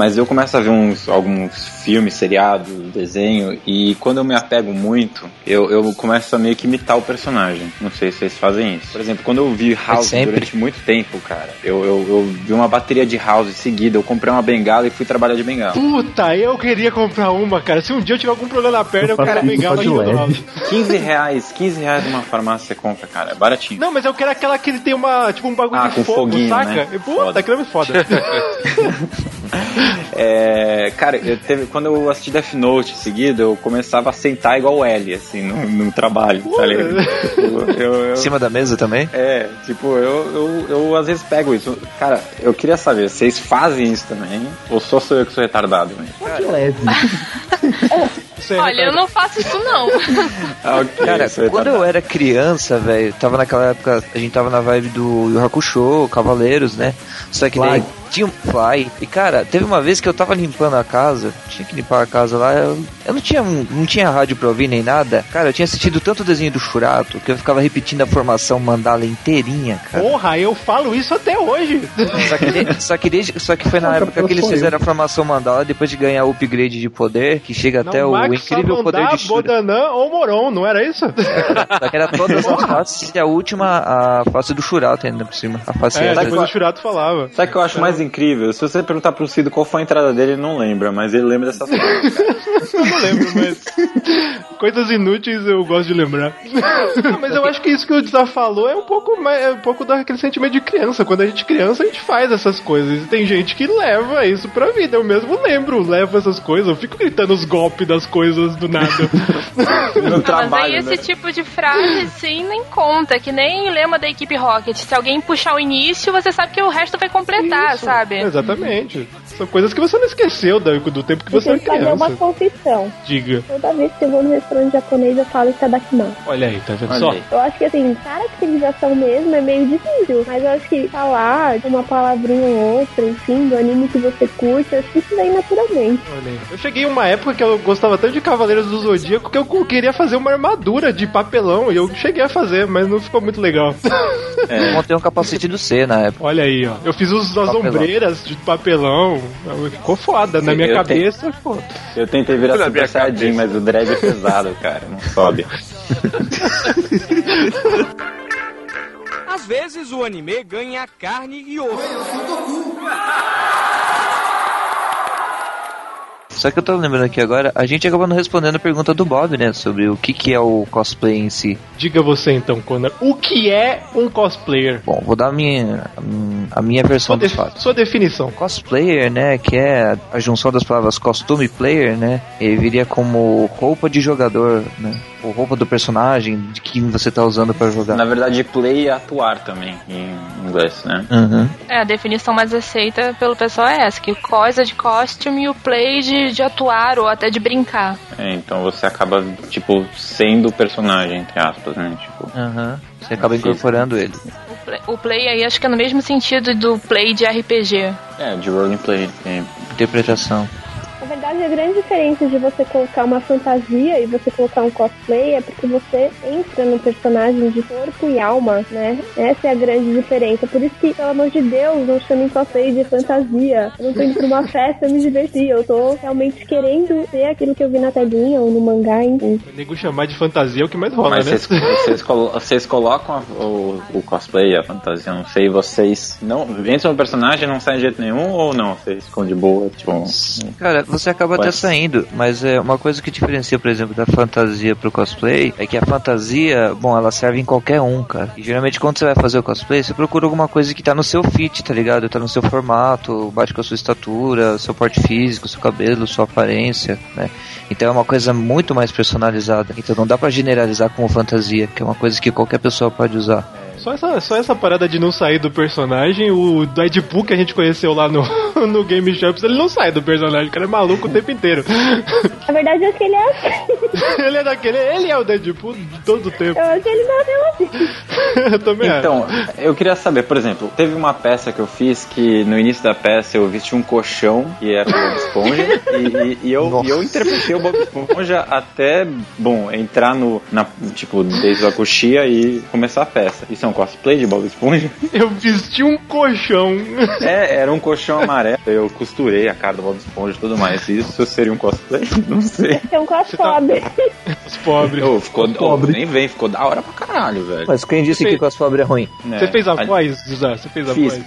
Mas eu começo a ver uns, alguns filmes, seriados, desenho, e quando eu me apego muito, eu, eu começo a meio que imitar o personagem. Não sei se vocês fazem isso. Por exemplo, quando eu vi House sempre. durante muito tempo, cara, eu, eu, eu vi uma bateria de House em seguida, eu comprei uma bengala e fui trabalhar de bengala. Puta, eu queria comprar uma, cara. Se um dia eu tiver algum problema na perna, eu faço quero isso bengala de. House. 15 reais, 15 reais numa farmácia você compra, cara, é baratinho. Não, mas eu quero aquela que ele tem uma, tipo, um bagulho Ah, de com fogo, foguinho, saca? né? E, Puta, Foda. aquilo é muito foda. É, cara, eu teve, quando eu assisti Death Note em seguida, eu começava a sentar igual o L, assim, no, no trabalho, tá ligado? Tipo, eu, eu- Em cima da mesa também? é, tipo, eu, eu, eu às vezes pego isso. Cara, eu queria saber, vocês fazem isso também? Ou só sou eu que sou retardado, né? Que leve. Olha, eu não faço isso não. Ah, ok, Cara, quando retardado. eu era criança, velho, tava naquela época, a gente tava na vibe do Yu Hakusho, Cavaleiros, né? Só que daí. Tinha um Fly. E cara, teve uma vez que eu tava limpando a casa, tinha que limpar a casa lá, eu, eu não tinha não tinha rádio pra ouvir nem nada. Cara, eu tinha assistido tanto desenho do Churato que eu ficava repetindo a formação mandala inteirinha, cara. Porra, eu falo isso até hoje. Só que, de- só que, desde, só que foi na Não, época que eles sou eu. fizeram a formação mandala depois de ganhar o upgrade de poder, que chega até o incrível poder de Shura. Bodanã ou Moron, não era isso? Só que era todas as faces e a última, a face do Churato ainda por cima. A face É, depois o Churato falava. Sabe o que eu acho mais incrível? Se você perguntar pro Cido qual foi a entrada dele, ele não lembra, mas ele lembra dessas coisas. Eu não lembro, mas. Coisas inúteis eu gosto de lembrar. Não, mas eu acho que isso que o Dizar falou é um pouco mais, é um pouco daquele sentimento de criança. Quando a gente é criança, a gente faz essas coisas. E tem gente que leva isso pra vida. Eu mesmo lembro, levo essas coisas. Eu fico gritando os golpes das coisas do nada. No Não, trabalho, mas aí esse né? tipo de frase, sim, nem conta. Que nem lema da equipe Rocket. Se alguém puxar o início, você sabe que o resto vai completar, Isso, sabe? Exatamente. São coisas que você não esqueceu do, do tempo que Eu você era que fazer uma criança. confissão. Diga. Toda vez que eu vou no restaurante japonês, eu falo Itadakimasu. Olha aí, tá vendo Olha só? aí. Eu acho que assim, caracterização mesmo é meio difícil, mas eu acho que falar uma palavrinha ou outra, enfim, do anime que você curte, eu acho que isso vem naturalmente. Olha aí. Eu cheguei em uma época que eu gostava tanto de Cavaleiros do Zodíaco que eu queria fazer uma armadura de papelão e eu cheguei a fazer, mas não ficou muito legal. É. Montei um capacete do C na época. Olha aí, ó. Eu fiz os, as. Ombreiras de papelão. Ficou foda. Na minha Eu cabeça, ficou. Eu tentei virar Na Super Saiyajin, mas o dread é pesado, cara. Não sobe. Às vezes o anime ganha carne e osso. Só que eu tô lembrando aqui agora, a gente acabou não respondendo a pergunta do Bob, né? Sobre o que, que é o cosplay em si. Diga você então, Conan. O que é um cosplayer? Bom, vou dar a minha, a minha- versão Sua, de- fatos. sua definição. Cosplayer, né, que é a junção das palavras costume player, né, ele viria como roupa de jogador, né, ou roupa do personagem de que você tá usando pra jogar. Na verdade, play é atuar também, em inglês, né? Uhum. É, a definição mais aceita pelo pessoal é essa, que é de costume e o play de, de atuar ou até de brincar. É, então você acaba, tipo, sendo o personagem, entre aspas, né? Tipo, Uhum. Você acaba incorporando ele. O play, o play aí acho que é no mesmo sentido do play de RPG. é, de role play. É. Interpretação. A grande diferença de você colocar uma fantasia e você colocar um cosplay é porque você entra no personagem de corpo e alma, né? Essa é a grande diferença. Por isso que, pelo amor de Deus, não chamem cosplay de fantasia. Eu não tô indo pra uma festa me divertir. Eu tô realmente querendo ser aquilo que eu vi na telinha ou no mangá, enfim. O nego chamar de fantasia é o que mais rola, Mas né? vocês, vocês, colo- vocês colocam a- o, o cosplay, a fantasia, não sei, vocês não entram no personagem e não saem de jeito nenhum ou não? Vocês ficam de boa, tipo. Cara, você acaba até Pode- saindo, mas é uma coisa que diferencia, por exemplo, da fantasia pro cosplay é que a fantasia, bom, ela serve em qualquer um, cara. E geralmente quando você vai fazer o cosplay, você procura alguma coisa que tá no seu fit, tá ligado? Tá no seu formato, bate com a sua estatura, seu porte físico, seu cabelo, sua aparência, né? Então é uma coisa muito mais personalizada. Então não dá pra generalizar como fantasia, que é uma coisa que qualquer pessoa pode usar. Só essa, só essa parada de não sair do personagem, o Deadpool que a gente conheceu lá no, no Game Shops, ele não sai do personagem, o cara é maluco o tempo inteiro. Na verdade, eu acho que ele é assim. ele é daquele, ele é o Deadpool de todo o tempo. Eu acho que ele nasceu assim. eu também Então, eu queria saber, por exemplo, teve uma peça que eu fiz que no início da peça eu vesti um colchão e era o Bob Esponja e, e- e eu, e eu interpretei o Bob Esponja até, bom, entrar no, na, tipo, desde a coxia e começar a peça. Isso é um cosplay de Bob Esponja? Eu vesti um colchão. É, era um colchão amarelo, eu costurei a cara do Bob Esponja e tudo mais. Isso seria um cosplay? Não sei. É um cospobre. Os pobres. Ô, ficou, ô, nem vem, ficou da hora pra caralho, velho. Mas quem disse que cospobre é ruim? Você fez a voz, Zé? Você fez a Fiz. voz?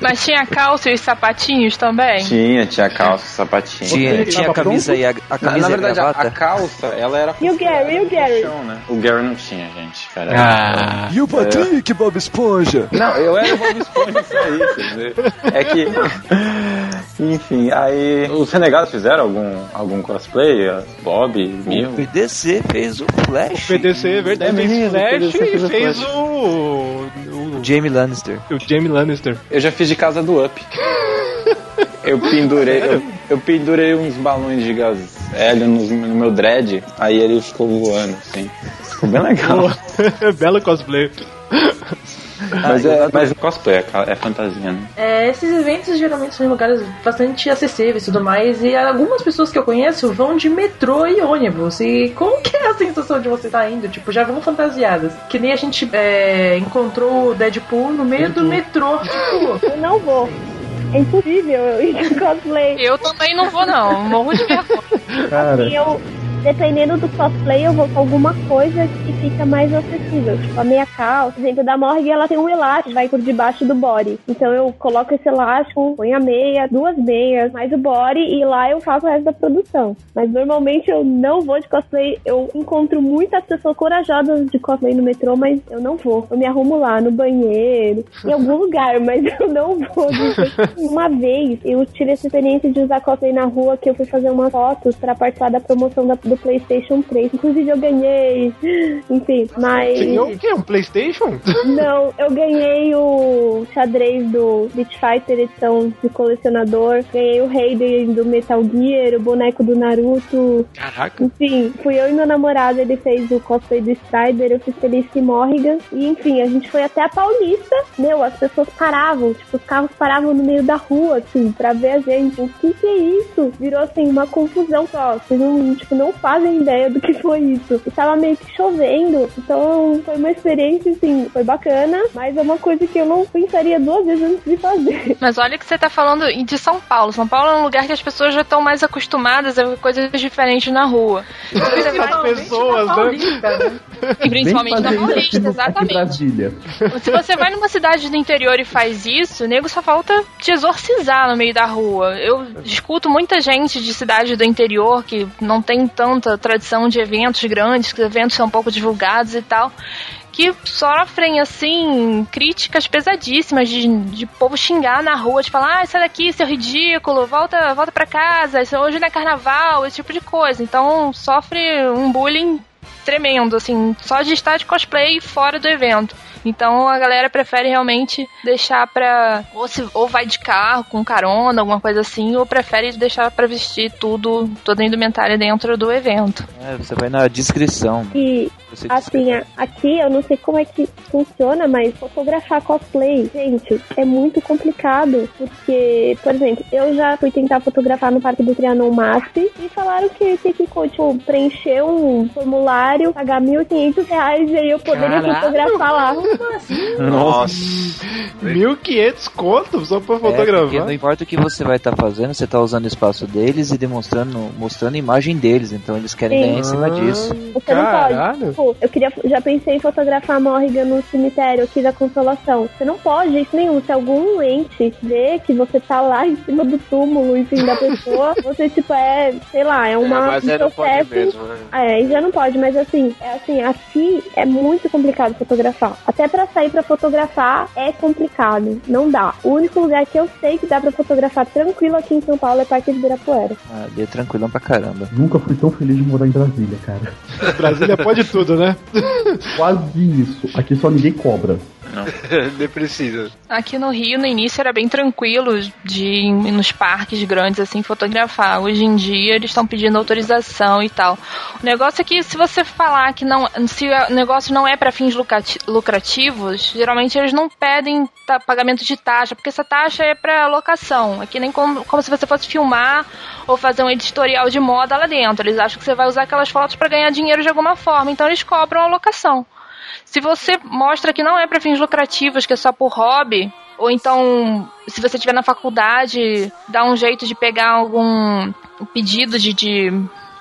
Mas tinha calça e os sapatinhos também? Tinha, tinha calça, sapatinho. Tinha, tinha a camisa e a, a Na, camisa na e a verdade, a, a calça, ela era E o Gary, e o Gary? colchão, né? O Gary não tinha, gente, cara. Ah. E o Patrick, Bob Esponja? Não, eu era o Bob Esponja, isso aí, quer dizer. É que. Enfim, aí. Os renegados fizeram algum, algum cosplay? Bob, O Mil? PDC fez o Flash. O PDC, é verdade, É fez o Flash PDC fez e o fez Flash. o, o. Jamie Lannister. O Jamie Lannister. Eu já fiz de casa do Up. Eu pendurei, eu, eu pendurei uns balões de gás hélio no, no meu dread, aí ele ficou voando, assim. Ficou bem legal. Belo cosplay. Mas, é, mas cosplay é, é fantasia, né? É, esses eventos geralmente são em lugares bastante acessíveis e tudo mais, e algumas pessoas que eu conheço vão de metrô e ônibus. E como que é a sensação de você estar indo? Tipo, já vão fantasiadas. Que nem a gente é, encontrou o Deadpool no meio do metrô. Tipo, Eu não vou. É impossível eu ir de cosplay. Eu também não vou, não. Morro de vergonha. Cara, E eu, dependendo do cosplay, eu vou com alguma coisa que fica mais acessível. Tipo, a meia calça. Por exemplo, da Morgue, ela tem um elástico vai por debaixo do body. Então eu coloco esse elástico, ponho a meia, duas meias, mais o body, e lá eu faço o resto da produção. Mas normalmente eu não vou de cosplay. Eu encontro muitas pessoas corajosas de cosplay no metrô, mas eu não vou. Eu me arrumo lá, no banheiro, em algum lugar, mas eu não vou. uma vez eu tive essa experiência de usar cosplay na rua que eu fui fazer umas fotos pra participar da promoção da- do PlayStation 3. Inclusive eu ganhei, enfim, mas. Você ganhou o quê? Um Playstation? Não, eu ganhei o xadrez do Street Fighter edição de colecionador, ganhei o Raiden do Metal Gear, o boneco do Naruto. Caraca. Enfim, fui eu e meu namorado, ele fez o cosplay do Strider, eu fiz Felice Morrigan. E enfim, a gente foi até a Paulista. Meu, as pessoas paravam, tipo, os carros paravam no meio da rua, assim, pra ver a gente. O que que é isso? Virou assim, uma confusão só. Vocês não, tipo, não fazem ideia do que foi isso. E tava meio que chovendo. Então foi uma experiência, assim, foi bacana, mas é uma coisa que eu não pensaria duas vezes antes de fazer. Mas olha que você tá falando de São Paulo. São Paulo é um lugar que as pessoas já estão mais acostumadas a ver coisas diferentes na rua. Você vai- As pessoas, né? E principalmente na Paulista, exatamente. Se você vai numa cidade do interior e faz isso, o nego só falta te exorcizar no meio da rua. Eu escuto muita gente de cidade do interior que não tem tanta tradição de eventos grandes, que os eventos são pouco divulgados e tal. Que sofrem, assim, críticas pesadíssimas de, de povo xingar na rua, de falar, ah, sai daqui, seu ridículo, volta, volta pra casa, isso hoje não é carnaval, esse tipo de coisa. Então sofre um bullying tremendo, assim, só de estar de cosplay fora do evento. Então a galera prefere realmente deixar pra. Ou, se, ou vai de carro com carona, alguma coisa assim, ou prefere deixar pra vestir tudo, toda a indumentária dentro do evento. É, você vai na descrição. E assim, a- aqui eu não sei como é que funciona, mas fotografar cosplay, gente, é muito complicado. Porque, por exemplo, eu já fui tentar fotografar no Parque do Trianon MASP e falaram que tem que tipo, preencher um formulário, pagar 1.500 reais e aí eu poderia Caraca. fotografar lá. Nossa. 1.500 conto só pra É, porque fotografar. não importa o que você vai estar fazendo, você tá usando o espaço deles e demonstrando, mostrando a imagem deles. Então eles querem Sim. ganhar em cima disso. Você não pode. Caralho. Tipo, eu queria, já pensei em fotografar a Morrigan no cemitério aqui da Consolação. Você não pode, de jeito nenhum. Se algum ente vê que você tá lá em cima do túmulo, enfim, da pessoa, você, tipo, é, sei lá, é uma. mas um aí não pode processo- mesmo, né? É, aí já não pode, mas assim, é assim, aqui é muito complicado fotografar. Até pra sair pra fotografar é complicado. Não dá. O único lugar que eu sei que dá pra fotografar tranquilo aqui em São Paulo é Parque de Ibirapuera. Ah, ali é tranquilão pra caramba. Nunca fui tão feliz de morar em Brasília, cara. Brasília pode tudo, né? Quase isso. Aqui só ninguém cobra. Nem precisa. Aqui no Rio, no início, era bem tranquilo de ir nos parques grandes, assim, fotografar. Hoje em dia, eles estão pedindo autorização e tal. O negócio é que, se você falar que não, se o negócio não é para fins lucrati- lucrativos, geralmente eles não pedem pagamento de taxa, porque essa taxa é para locação. Aqui nem como, como se você fosse filmar ou fazer um editorial de moda lá dentro. Eles acham que você vai usar aquelas fotos para ganhar dinheiro de alguma forma, então eles cobram a locação. Se você mostra que não é para fins lucrativos, que é só por hobby, ou então, se você estiver na faculdade, dá um jeito de pegar algum pedido de, de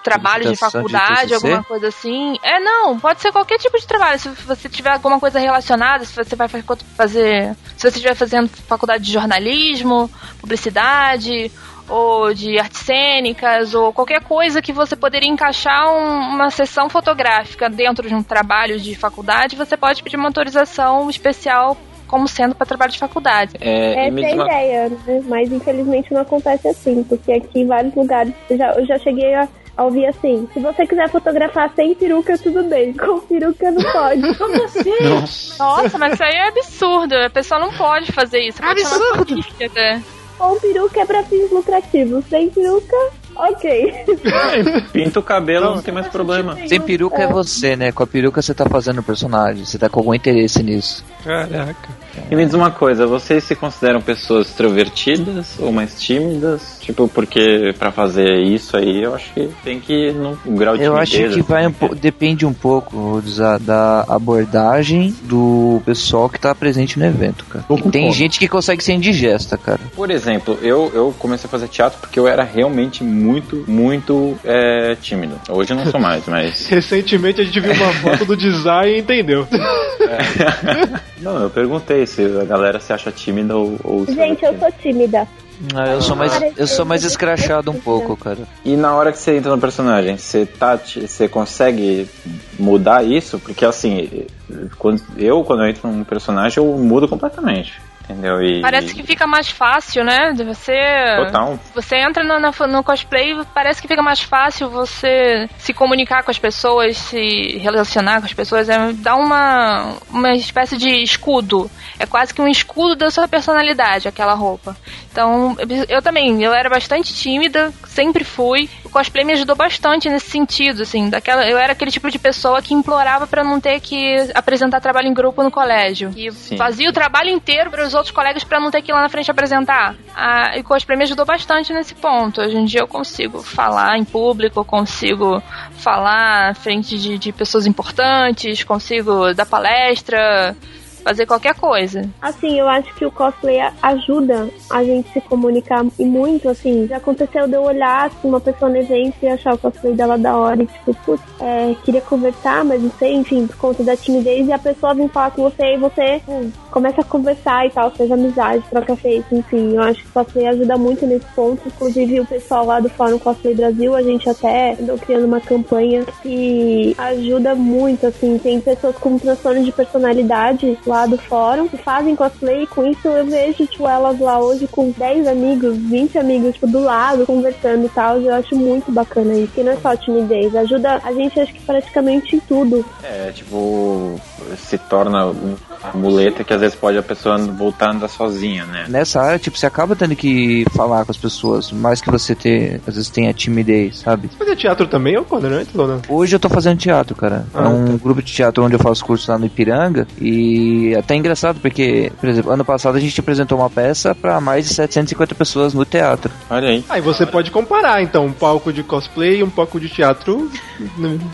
trabalho de de faculdade, TCC? alguma coisa assim. É, não, pode ser qualquer tipo de trabalho. Se você tiver alguma coisa relacionada, se você vai fa- fazer. Se você estiver fazendo faculdade de jornalismo, publicidade, ou de artes cênicas, ou qualquer coisa que você poderia encaixar um- uma sessão fotográfica dentro de um trabalho de faculdade, você pode pedir uma autorização especial como sendo para trabalho de faculdade. É, Essa é a ideia, né? Mas infelizmente não acontece assim, porque aqui em vários lugares eu já, eu já cheguei a, a ouvir assim: se você quiser fotografar sem peruca, tudo bem, com peruca não pode. Como assim? Nossa, mas isso aí é absurdo. A pessoa não pode fazer isso. Pode chamar a polícia Com peruca é pra fins lucrativos, sem peruca, ok. Pinta o cabelo, não, tem mais problema. Sem peruca é você, né? Com a peruca você tá fazendo o personagem, você tá com algum interesse nisso. Caraca. E me diz uma coisa, vocês se consideram pessoas extrovertidas ou mais tímidas? Tipo, porque pra fazer isso aí, eu acho que tem que ir no grau de Eu acho que vai um assim, po- depende um pouco dizer, da abordagem do pessoal que tá presente no evento, cara. Tem gente que consegue ser indigesta, cara. Por exemplo, eu, eu comecei a fazer teatro porque eu era realmente muito, muito é, tímido. Hoje eu não sou mais, mas. Recentemente a gente viu uma foto do design e entendeu. Não, eu perguntei se a galera se acha tímida ou. ou Gente, eu sou tímida. Ah, eu sou mais eu sou mais escrachado um pouco, cara. E na hora que você entra no personagem, você tá, você consegue mudar isso? Porque assim, quando, eu quando eu entro num personagem, eu mudo completamente. Entendeu? E, Parece que fica mais fácil, né? De você. Total. Você entra no, no cosplay, parece que fica mais fácil você se comunicar com as pessoas, se relacionar com as pessoas. É, dá uma, uma espécie de escudo. É quase que um escudo da sua personalidade, aquela roupa. Então, eu, também, eu era bastante tímida, sempre fui. O cosplay me ajudou bastante nesse sentido, assim. Daquela, eu era aquele tipo de pessoa que implorava pra não ter que apresentar trabalho em grupo no colégio. E Sim. fazia o trabalho inteiro para os outros colegas pra não ter que ir lá na frente apresentar. Ah, e me ajudou bastante nesse ponto. Hoje em dia eu consigo falar em público, consigo falar frente de, de pessoas importantes, consigo dar palestra, fazer qualquer coisa. Assim, eu acho que o cosplay ajuda a gente se comunicar e muito, assim. Já aconteceu de eu olhar assim, uma pessoa no evento e achar o cosplay dela da hora e tipo, putz, é, queria conversar, mas não sei, enfim, por conta da timidez e a pessoa vem falar com você e você hum, começa a conversar e tal, fez amizade, troca feito, enfim. Eu acho que o cosplay ajuda muito nesse ponto. Inclusive o pessoal lá do Fórum Cosplay Brasil, a gente até andou criando uma campanha que ajuda muito, assim. Tem pessoas com transtorno de personalidade lá do fórum que fazem cosplay. E com isso eu vejo, tipo, elas lá hoje com 10 amigos, 20 amigos, tipo, do lado, conversando e tal. Eu acho muito bacana isso. Que não é só timidez, ajuda a gente, acho que praticamente em tudo. É, tipo, se torna uma muleta que às vezes pode a pessoa voltar a andar sozinha, né? Nessa área, tipo, você acaba tendo que falar com as pessoas, mais que você ter, às vezes tem a timidez, sabe? Fazer teatro também ou quando antes ou não? Hoje eu tô fazendo teatro, cara. Ah, é um grupo de teatro onde eu faço curso lá no Ipiranga. E é até engraçado porque, por exemplo, ano passado a gente apresentou uma peça pra mais de 750 pessoas no teatro. Olha aí. Aí você pode comparar, então, um palco de cosplay e um palco de teatro.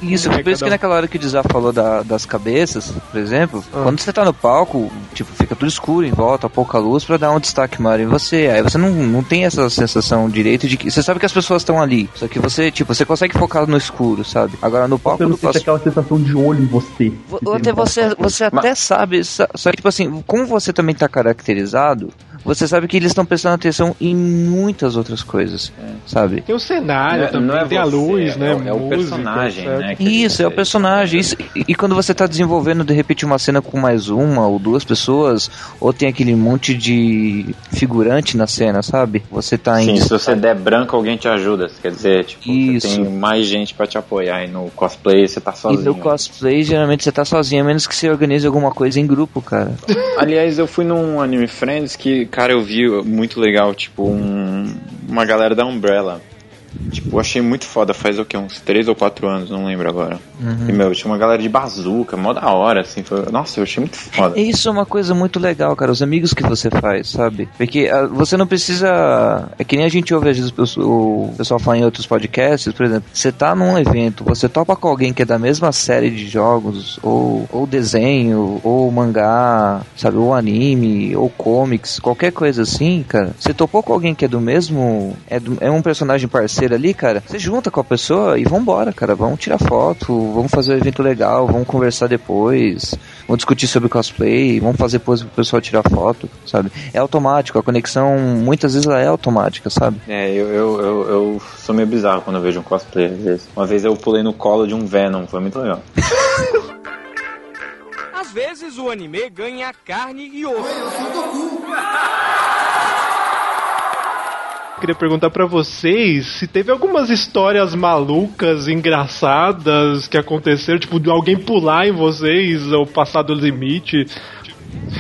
Isso, por isso que naquela hora que o Dizar falou da- das cabeças, por exemplo, Ah. quando você tá no palco, tipo, fica tudo escuro em volta, pouca luz pra dar um destaque maior em você. Aí você não, não tem essa sensação direito de que. Você sabe que as pessoas estão ali. Só que você, tipo, você consegue focar no escuro, sabe? Agora no palco Você não sente cos- aquela sensação de olho em você. Vo- Até você, você até sabe, sa- só que tipo assim, como você também tá caracterizado, você sabe que eles estão prestando atenção em muitas outras coisas, sabe? Tem o cenário Não é- também, não é tem a você, luz, é né? o- é o música, personagem, né? Isso, é o personagem. Isso, e, e quando você tá desenvolvendo de repente uma cena com mais uma ou duas pessoas, ou tem aquele monte de figurante na cena, sabe? Você tá em. Sim, se você der branco, alguém te ajuda. Quer dizer, tipo, Isso. você tem mais gente pra te apoiar. E no cosplay você tá E sozinho. no cosplay, geralmente você tá sozinho, a menos que você organize alguma coisa em grupo, cara. Aliás, eu fui num Anime Friends que, cara, eu vi muito legal, tipo, um, uma galera da Umbrella. Tipo, eu achei muito foda, faz o que? Uns 3 ou 4 anos, não lembro agora. Uhum. E, meu, tinha uma galera de bazuca, mó da hora, assim. Foi... Nossa, eu achei muito foda. Isso é uma coisa muito legal, cara. Os amigos que você faz, sabe? Porque ah, você não precisa. É que nem a gente ouve às vezes o pessoal- o pessoal falar em outros podcasts, por exemplo. Você tá num evento, você topa com alguém que é da mesma série de jogos, ou, ou desenho, ou mangá, sabe? Ou anime, ou comics, qualquer coisa assim, cara. Você topou com alguém que é do mesmo. É, do- é um personagem parceiro ali, cara. Você junta com a pessoa e vambora, cara. Vamos tirar foto, vamos fazer um evento legal, vamos conversar depois. Vamos discutir sobre cosplay, vamos fazer pose pro pessoal tirar foto, sabe? É automático, a conexão muitas vezes ela é automática, sabe? É, eu, eu, eu, eu sou meio bizarro quando eu vejo um cosplay, às vezes. Uma vez eu pulei no colo de um Venom, foi muito legal. Às vezes o anime ganha carne e osso. Queria perguntar pra vocês se teve algumas histórias malucas, engraçadas que aconteceram, tipo, de alguém pular em vocês ou passar do limite.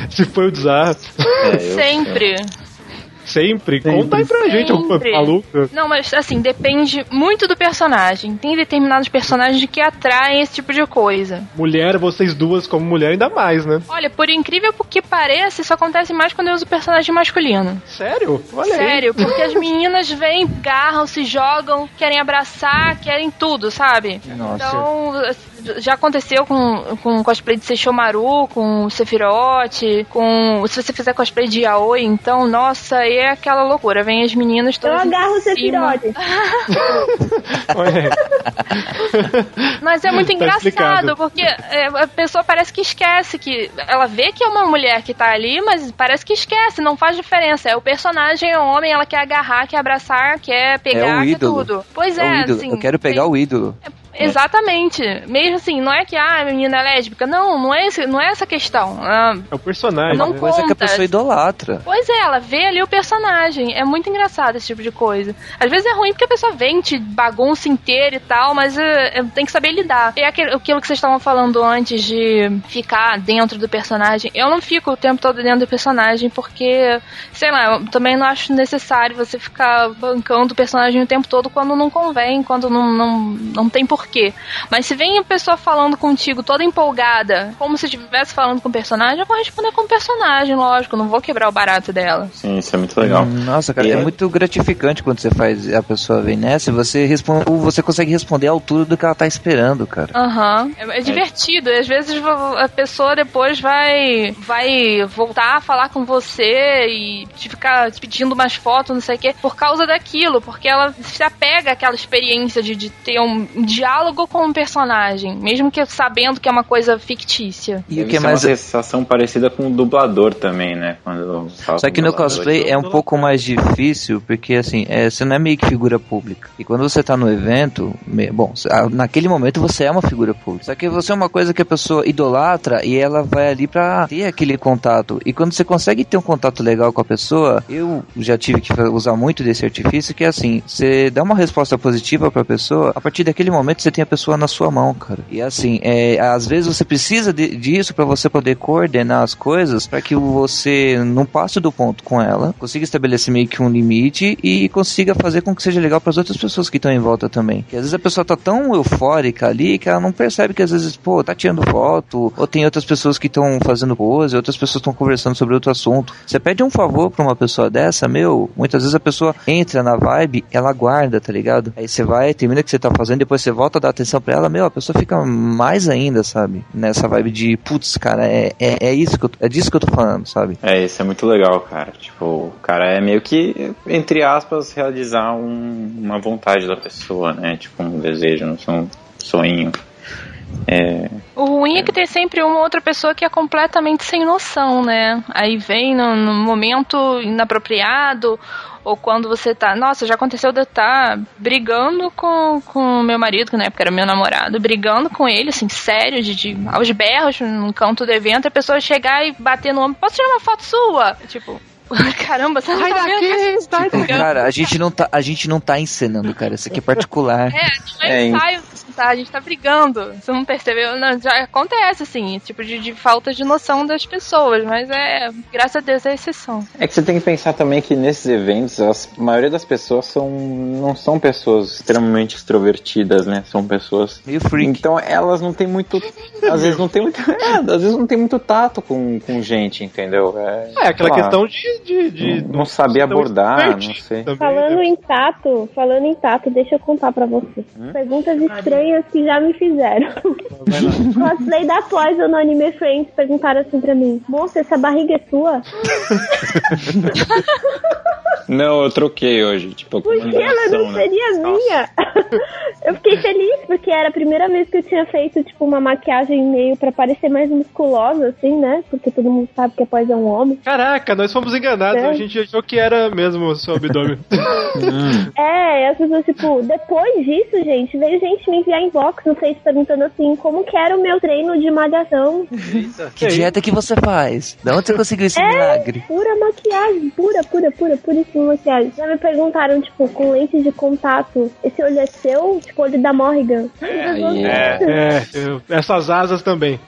Se foi o desastre. É, Sempre. Sempre? Conta aí pra gente alguma Sempre. maluca. Não, mas assim, depende muito do personagem. Tem determinados personagens que atraem esse tipo de coisa. Mulher, vocês duas como mulher ainda mais, né? Olha, por incrível que pareça, isso acontece mais quando eu uso personagem masculino. Sério? Olha aí. Sério, porque as meninas vêm, garram, se jogam, querem abraçar, querem tudo, sabe? Nossa. Então, já aconteceu com, com cosplay de Seishomaru, com Sephiroth, com. Se você fizer cosplay de Yaoi, então, nossa, aí é aquela loucura. Vem as meninas Eu todas. em agarro o. Sephiroth. Mas é muito Tá engraçado, explicado. porque é, a pessoa parece que esquece que. Ela vê que é uma mulher que tá ali, mas parece que esquece, não faz diferença. É o personagem, é o homem, ela quer agarrar, quer abraçar, quer pegar, é o quer tudo. Pois é, é, o ídolo. assim. Eu quero pegar tem- o ídolo. Exatamente. Mesmo assim, não é que ah, a menina é lésbica. Não, não é, esse, não é essa questão. Ah, É o personagem. Não né? Coisa que a conta. pessoa idolatra. Pois é, ela vê ali o personagem. É muito engraçado esse tipo de coisa. Às vezes é ruim porque a pessoa vem, te bagunça inteira e tal, mas é, é, tem que saber lidar. É aquele, aquilo que vocês estavam falando antes de ficar dentro do personagem. Eu não fico o tempo todo dentro do personagem porque, sei lá, eu também não acho necessário você ficar bancando o personagem o tempo todo quando não convém, quando não, não, não tem porquê. Mas se vem a pessoa falando contigo toda empolgada, como se estivesse falando com o personagem, eu vou responder com o personagem, lógico, não vou quebrar o barato dela. Sim, isso é muito legal. Hum, Nossa, cara, E é é- muito gratificante quando você faz a pessoa vem nessa e você responde, você consegue responder à altura do que ela tá esperando, cara. Aham. É, é divertido. E às vezes a pessoa depois vai vai voltar a falar com você e te ficar te pedindo mais fotos, não sei o quê, por causa daquilo, porque ela se apega àquela experiência de, de ter um diálogo diálogo com o personagem, mesmo que sabendo que é uma coisa fictícia. E o que é mais uma sensação parecida com o dublador também, né? Quando Só que no cosplay é um pouco mais difícil, porque assim, é, você não é meio que figura pública. E quando você tá no evento, me- bom, naquele momento você é uma figura pública. Só que você é uma coisa que a pessoa idolatra e ela vai ali pra ter aquele contato. E quando você consegue ter um contato legal com a pessoa, eu já tive que usar muito desse artifício, que é assim, você dá uma resposta positiva pra pessoa, a partir daquele momento você tem a pessoa na sua mão, cara. E assim, é, às vezes você precisa de- disso pra você poder coordenar as coisas para que você não passe do ponto com ela, consiga estabelecer meio que um limite e consiga fazer com que seja legal para as outras pessoas que estão em volta também. Que às vezes a pessoa tá tão eufórica ali que ela não percebe que às vezes, pô, tá tirando foto, ou tem outras pessoas que estão fazendo pose, outras pessoas estão conversando sobre outro assunto. Você pede um favor pra uma pessoa dessa, meu, muitas vezes a pessoa entra na vibe, ela guarda, tá ligado? Aí você vai, termina o que você tá fazendo, depois você volta a dar atenção pra ela, meu, a pessoa fica mais ainda, sabe? Nessa vibe de, putz, cara, é, é, é isso que eu, é disso que eu tô falando, sabe? É, isso é muito legal, cara. Tipo, o cara é meio que, entre aspas, realizar um- uma vontade da pessoa, né? Tipo, um desejo, não sei, um sonho. É, O ruim é que tem sempre uma outra pessoa que é completamente sem noção, né? Aí vem no, no momento inapropriado, ou quando você tá. Nossa, já aconteceu de eu estar brigando com o meu marido, que na época era meu namorado, brigando com ele, assim, sério, de, de aos berros num canto do evento, a pessoa chegar e bater no ombro, posso tirar uma foto sua? Tipo. Caramba, você não Sai tá daqui, sai Tipo, cara, a gente não tá, a gente não tá encenando, cara. Isso aqui é particular. É, não é É, ensaio, tá? A gente tá brigando. Você não percebeu? Não, já acontece, assim, esse tipo de, de falta de noção das pessoas, mas é, graças a Deus, é exceção. É que você tem que pensar também que nesses eventos, as- a maioria das pessoas são, não são pessoas extremamente extrovertidas, né? São pessoas. Meio freak. Então elas não têm muito. Às vezes não tem muito. É, às vezes não tem muito tato com, com gente, entendeu? É, É, aquela lá, questão de. De, de não, não saber abordar, não sei. Falando em tato, falando em tato, deixa eu contar pra você. Perguntas estranhas que já me fizeram. Cosplay da Poison no Anime Friends perguntaram assim pra mim: Moça, essa barriga é sua? Não, eu troquei hoje. Tipo, Por que ela não seria minha? eu fiquei feliz porque era a primeira vez que eu tinha feito, tipo, uma maquiagem meio pra parecer mais musculosa, assim, né? Porque todo mundo sabe que a Poison é um homem. Caraca, nós fomos enganados. É. A gente achou que era mesmo o seu abdômen. É, e as pessoas, tipo, depois disso, gente, veio gente me enviar inbox no Face perguntando assim, como que era o meu treino de malhação. Que dieta que você faz? Da onde você conseguiu esse É, milagre? pura maquiagem, pura, pura, pura, puríssima maquiagem. Já me perguntaram, tipo, com lente de contato, esse olho é seu? Tipo, olho da Morrigan. É, é, eu- essas asas também.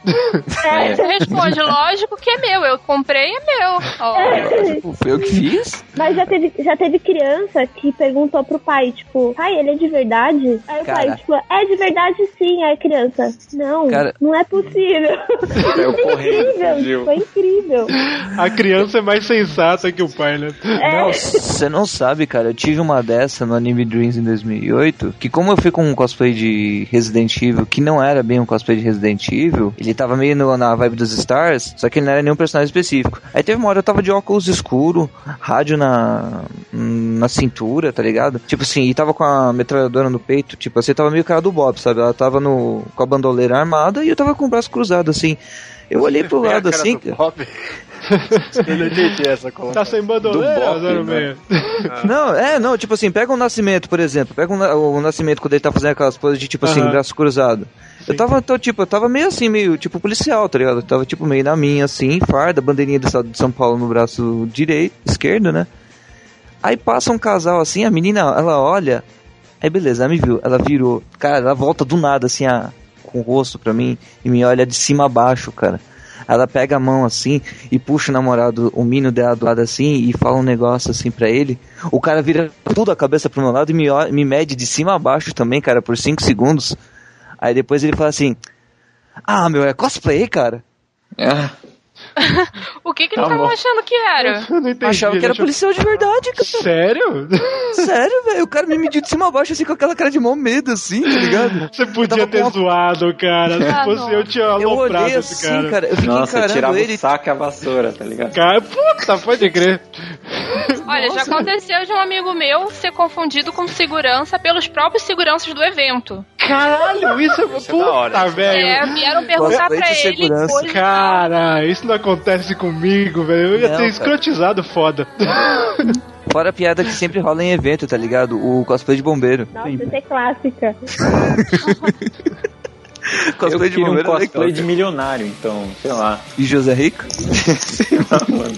É. Você responde, lógico que é meu, eu comprei, é meu. Ó. Tipo, foi eu que fiz? Mas já teve, já teve criança que perguntou pro pai, tipo, pai, ele é de verdade? Aí o Cara. pai, tipo, é de verdade sim. Aí a criança, não, Cara. não é possível. É o incrível, fugiu. foi incrível. A criança é mais sensata que o pai, né? É. Não, você não sabe, cara. Eu tive uma dessa no Anime Dreams em 2008. Que, como eu fui com um cosplay de Resident Evil, que não era bem um cosplay de Resident Evil, ele tava meio no- na vibe dos Stars, só que ele não era nenhum personagem específico. Aí teve uma hora eu tava de óculos escuro, rádio na, na cintura, tá ligado? Tipo assim, e tava com a metralhadora no peito. Tipo assim, tava meio cara do Bob, sabe? Ela tava no, com a bandoleira armada e eu tava com o braço cruzado, assim. Eu olhei pro lado assim. Eu não entendi essa conta. Tá sem bandoleira, né? Não, é, não, tipo assim, pega o Nascimento, por exemplo. Pega o, o Nascimento quando ele tá fazendo aquelas poses de, tipo assim, braço cruzado. Eu tava, tô, tipo, eu tava meio assim, meio, tipo, policial, tá ligado? Eu tava, tipo, meio na minha, assim, farda, bandeirinha do estado de São Paulo no braço direito, esquerdo, né? Aí passa um casal assim, a menina, ela olha, aí beleza, ela me viu, ela virou, cara, ela volta do nada, assim, a, com o rosto pra mim, e me olha de cima a baixo, cara. Ela pega a mão assim e puxa o namorado, o mino dela do lado assim e fala um negócio assim pra ele. O cara vira tudo a cabeça pro meu lado e me, me mede de cima a baixo também, cara, por 5 segundos. Aí depois ele fala assim: Ah, meu, é cosplay, cara? O que que Tá eles estavam bom. achando que era? Eu não entendi. Achava que era eu- policial de verdade, cara. Sério? Sério, velho. O cara me mediu de cima a baixo, assim, com aquela cara de mó medo, assim, tá ligado? Você podia ter zoado, cara. Se Ah, fosse não. eu, tinha Eu aloprado olhei esse assim, cara. cara, eu fiquei Nossa, encarando tirava ele. o saco e a vassoura, tá ligado? Cara, puta, pode crer. Olha, já aconteceu de um amigo meu ser confundido com segurança pelos próprios seguranças do evento. Caralho, isso é Isso é hora, puta, isso velho. É, vieram perguntar Cosplay pra ele. Cara, isso não acontece comigo, velho. Eu ia Não, ter cara. escrotizado foda. Fora a piada que sempre rola em evento, tá ligado? O cosplay de bombeiro. Nossa, isso é clássica. Eu Cosplay de queria um bombeiro é cosplay legal. de milionário, então, sei lá. E José Rico? sei lá, mano.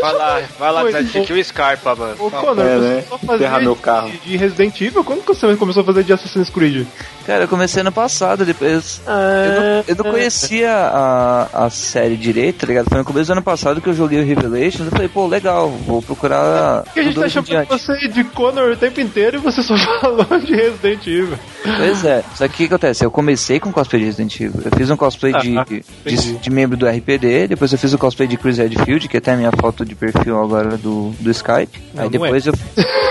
Vai lá, vai lá, Zé, que o Scarpa, mano. Ô, Conor, É, você né? só fazia Enterrar meu carro. de Resident Evil? Quando que você começou a fazer de Assassin's Creed? Cara, eu comecei ano passado, depois. Eu não, eu não conhecia a, a série direito, tá ligado? Foi no começo do ano passado que eu joguei o Revelations. Eu falei, pô, legal, vou procurar. Porque a gente tá chamando você de Conor o tempo inteiro e você só falou de Resident Evil. Pois é, só que o que acontece? Eu comecei com cosplay de Resident Evil. Eu fiz um cosplay de, Ah, de, de membro do RPD, depois eu fiz o cosplay de Chris Redfield, que até é a minha foto de perfil agora do, do Skype. Não, Aí não depois eu.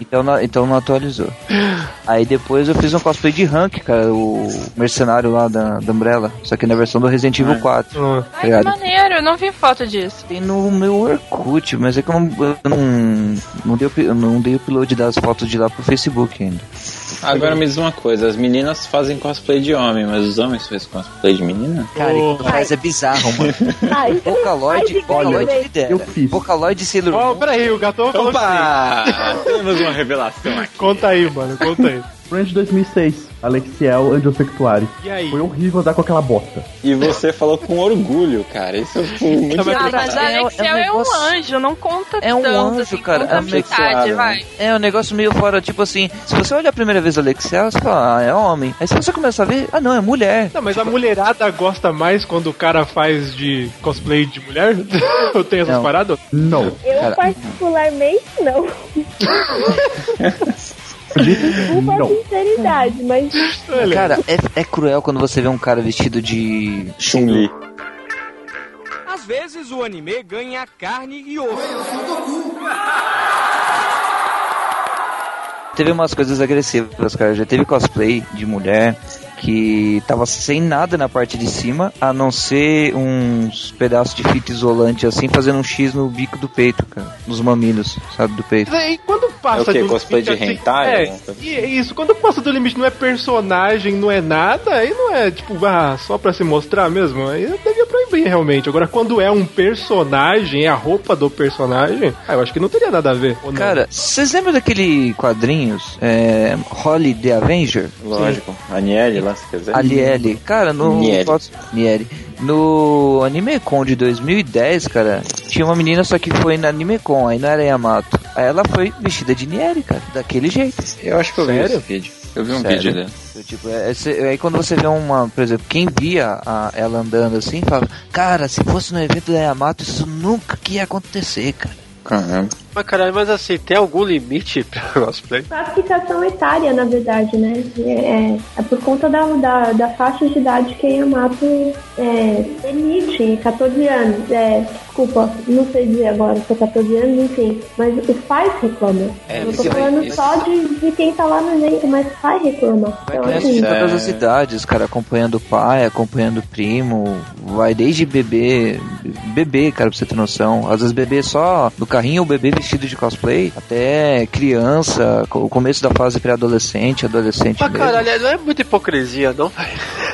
Então não, então não atualizou. Aí depois eu fiz um cosplay de Hank, cara, o mercenário lá da, da Umbrella. Só que na versão do Resident Evil 4. Ah. tá Ai, que maneiro, eu não vi foto disso. Tem no meu Orkut, mas é que eu não, eu não, não, dei, não dei o upload das fotos de lá pro Facebook ainda. Agora me diz uma coisa, as meninas fazem cosplay de homem, mas os homens fazem cosplay de menina? Cara, o que faz é bizarro, mano. Isso Vocaloid, Vocaloid lidera. Eu fiz. Vocaloid e Sailor Ó, Moon. peraí, o Gatão falou Opa! Temos uma revelação aqui. Conta aí, mano, conta aí. Friends 2006. Alexiel Angiosexuari. E aí? Foi horrível andar com aquela bosta. E você falou com orgulho, cara. Isso foi muito Não, mas Ah, Cara, mas a é- é um Alexiel é, um negócio- anjo, não conta É um tanto, anjo, assim, cara, conta é um metade, vai. É um negócio meio fora, tipo assim, se você olha a primeira vez Alexiel, você fala, ah, é homem. Aí se você começa a ver, ah não, é mulher. Não, mas a mulherada gosta mais quando o cara faz de cosplay de mulher? Eu tenho essas Não. paradas? Não. Eu Cara. particularmente não. Desculpa a Não. sinceridade, mas Cara, é, é cruel quando você vê um cara vestido de. Chun-Li. Às vezes o anime ganha carne e osso. Teve umas coisas agressivas, cara. Já teve cosplay de mulher que tava sem nada na parte de cima, a não ser uns pedaços de fita isolante assim, fazendo um X no bico do peito, cara. Nos mamilos, sabe, do peito. Aí quando passa É o quê? do Cosplay de limite, hentai, É, coisa? e é isso, quando passa do limite não é personagem, não é nada, aí não é tipo, ah, só pra se mostrar mesmo, aí devia proibir realmente. Agora, quando é um personagem, é a roupa do personagem, ah, eu acho que não teria nada a ver. Cara, vocês lembram daquele quadrinhos, é, Holly the Avenger? Lógico. A Niele lá, se quiser. Aliele. Cara, no. Niele. Niele. No AnimeCon de 2010, cara, tinha uma menina só que foi na AnimeCon, aí não era Yamato. Aí ela foi vestida de Niele, cara, daquele jeito. Eu acho que eu vi Sério? esse vídeo. Eu vi um Sério? vídeo dele. Tipo, é- é- cê- aí quando você vê uma, por exemplo, quem via a- ela andando assim, fala, cara, se fosse no evento da Yamato, isso nunca que ia acontecer, cara. Caramba. Mas caralho, mas assim, tem algum limite pra cosplay? classificação etária, na verdade, né? É, é por conta da, da, da faixa de idade que a Yamato é, emite, 14 anos. É, desculpa, não sei dizer agora se é 14 anos, enfim. Mas os pais reclamam. É, Eu tô isso- falando isso- só de, de quem tá lá no evento, mas pai reclama. Então, assim, todas É. as idades, cara, acompanhando o pai, acompanhando o primo, vai desde bebê, bebê, cara, pra você ter noção. Às vezes bebê só no carrinho, o bebê vestido de cosplay, até criança, o começo da fase pré-adolescente, adolescente Mas mesmo. caralho, não é muita hipocrisia, não?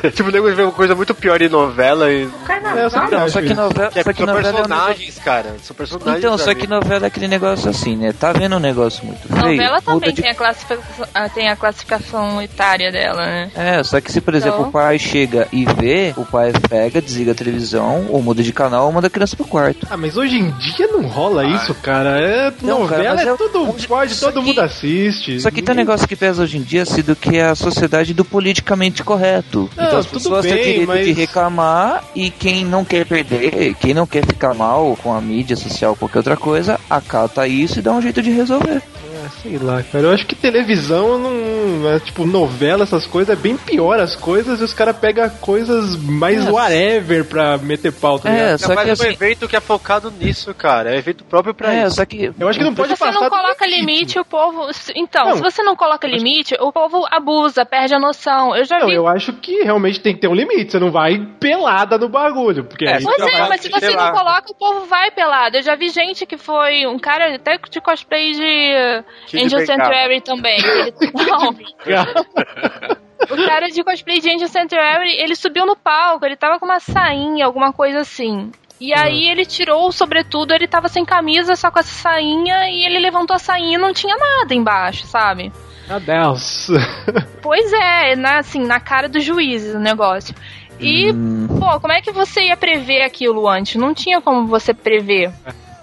tipo, o nego vê uma coisa muito pior em novela e. É, eu sempre Não, só que novela, É, só que são novela é um personagens, cara. São personagens. Então, só que novela é aquele negócio assim, né? Tá vendo um negócio muito feio? Novela também de tem, a classificação, ah, tem a classificação etária dela, né? É, só que se, por exemplo, Então- o pai chega e vê, o pai pega, desliga a televisão, ou muda de canal, ou manda a criança pro quarto. Ah, mas hoje em dia não rola isso, cara. É Não, cara, novela, mas é eu- tudo pode, Só todo que- mundo assiste. Só que tem um negócio que pesa hoje em dia, sido que é a sociedade do politicamente correto. Não, então as pessoas têm direito mas- de reclamar e quem não quer perder, quem não quer ficar mal com a mídia social ou qualquer outra coisa, acata isso e dá um jeito de resolver. Ah, sei lá, cara. Eu acho que televisão não. É, tipo, novela, essas coisas, é bem pior as coisas e os caras pegam coisas mais É. whatever pra meter pauta. É, ligado? só é que um assim- evento que é focado nisso, cara. É evento próprio pra É, isso. só que. Eu acho que não pode Se você passar. não coloca limite, o povo. Então, Não. se você não coloca limite, o povo abusa, perde a noção. Eu já Não, vi. eu acho que realmente tem que ter um limite. Você não vai pelada no bagulho. Porque É, aí Pois é, mas se você não coloca, o povo vai pelado. Eu já vi gente que foi um cara até de cosplay de Kid Angel. Sanctuary também. que Ele, não, O cara de cosplay de Angel Sanctuary, ele subiu no palco, ele tava com uma sainha, alguma coisa assim. E aí ele tirou o sobretudo, ele tava sem camisa, só com essa sainha, e ele levantou a sainha e não tinha nada embaixo, sabe? Meu Deus. Pois é, na, assim, na cara dos juízes o negócio. E, pô, como é que você ia prever aquilo antes? Não tinha como você prever.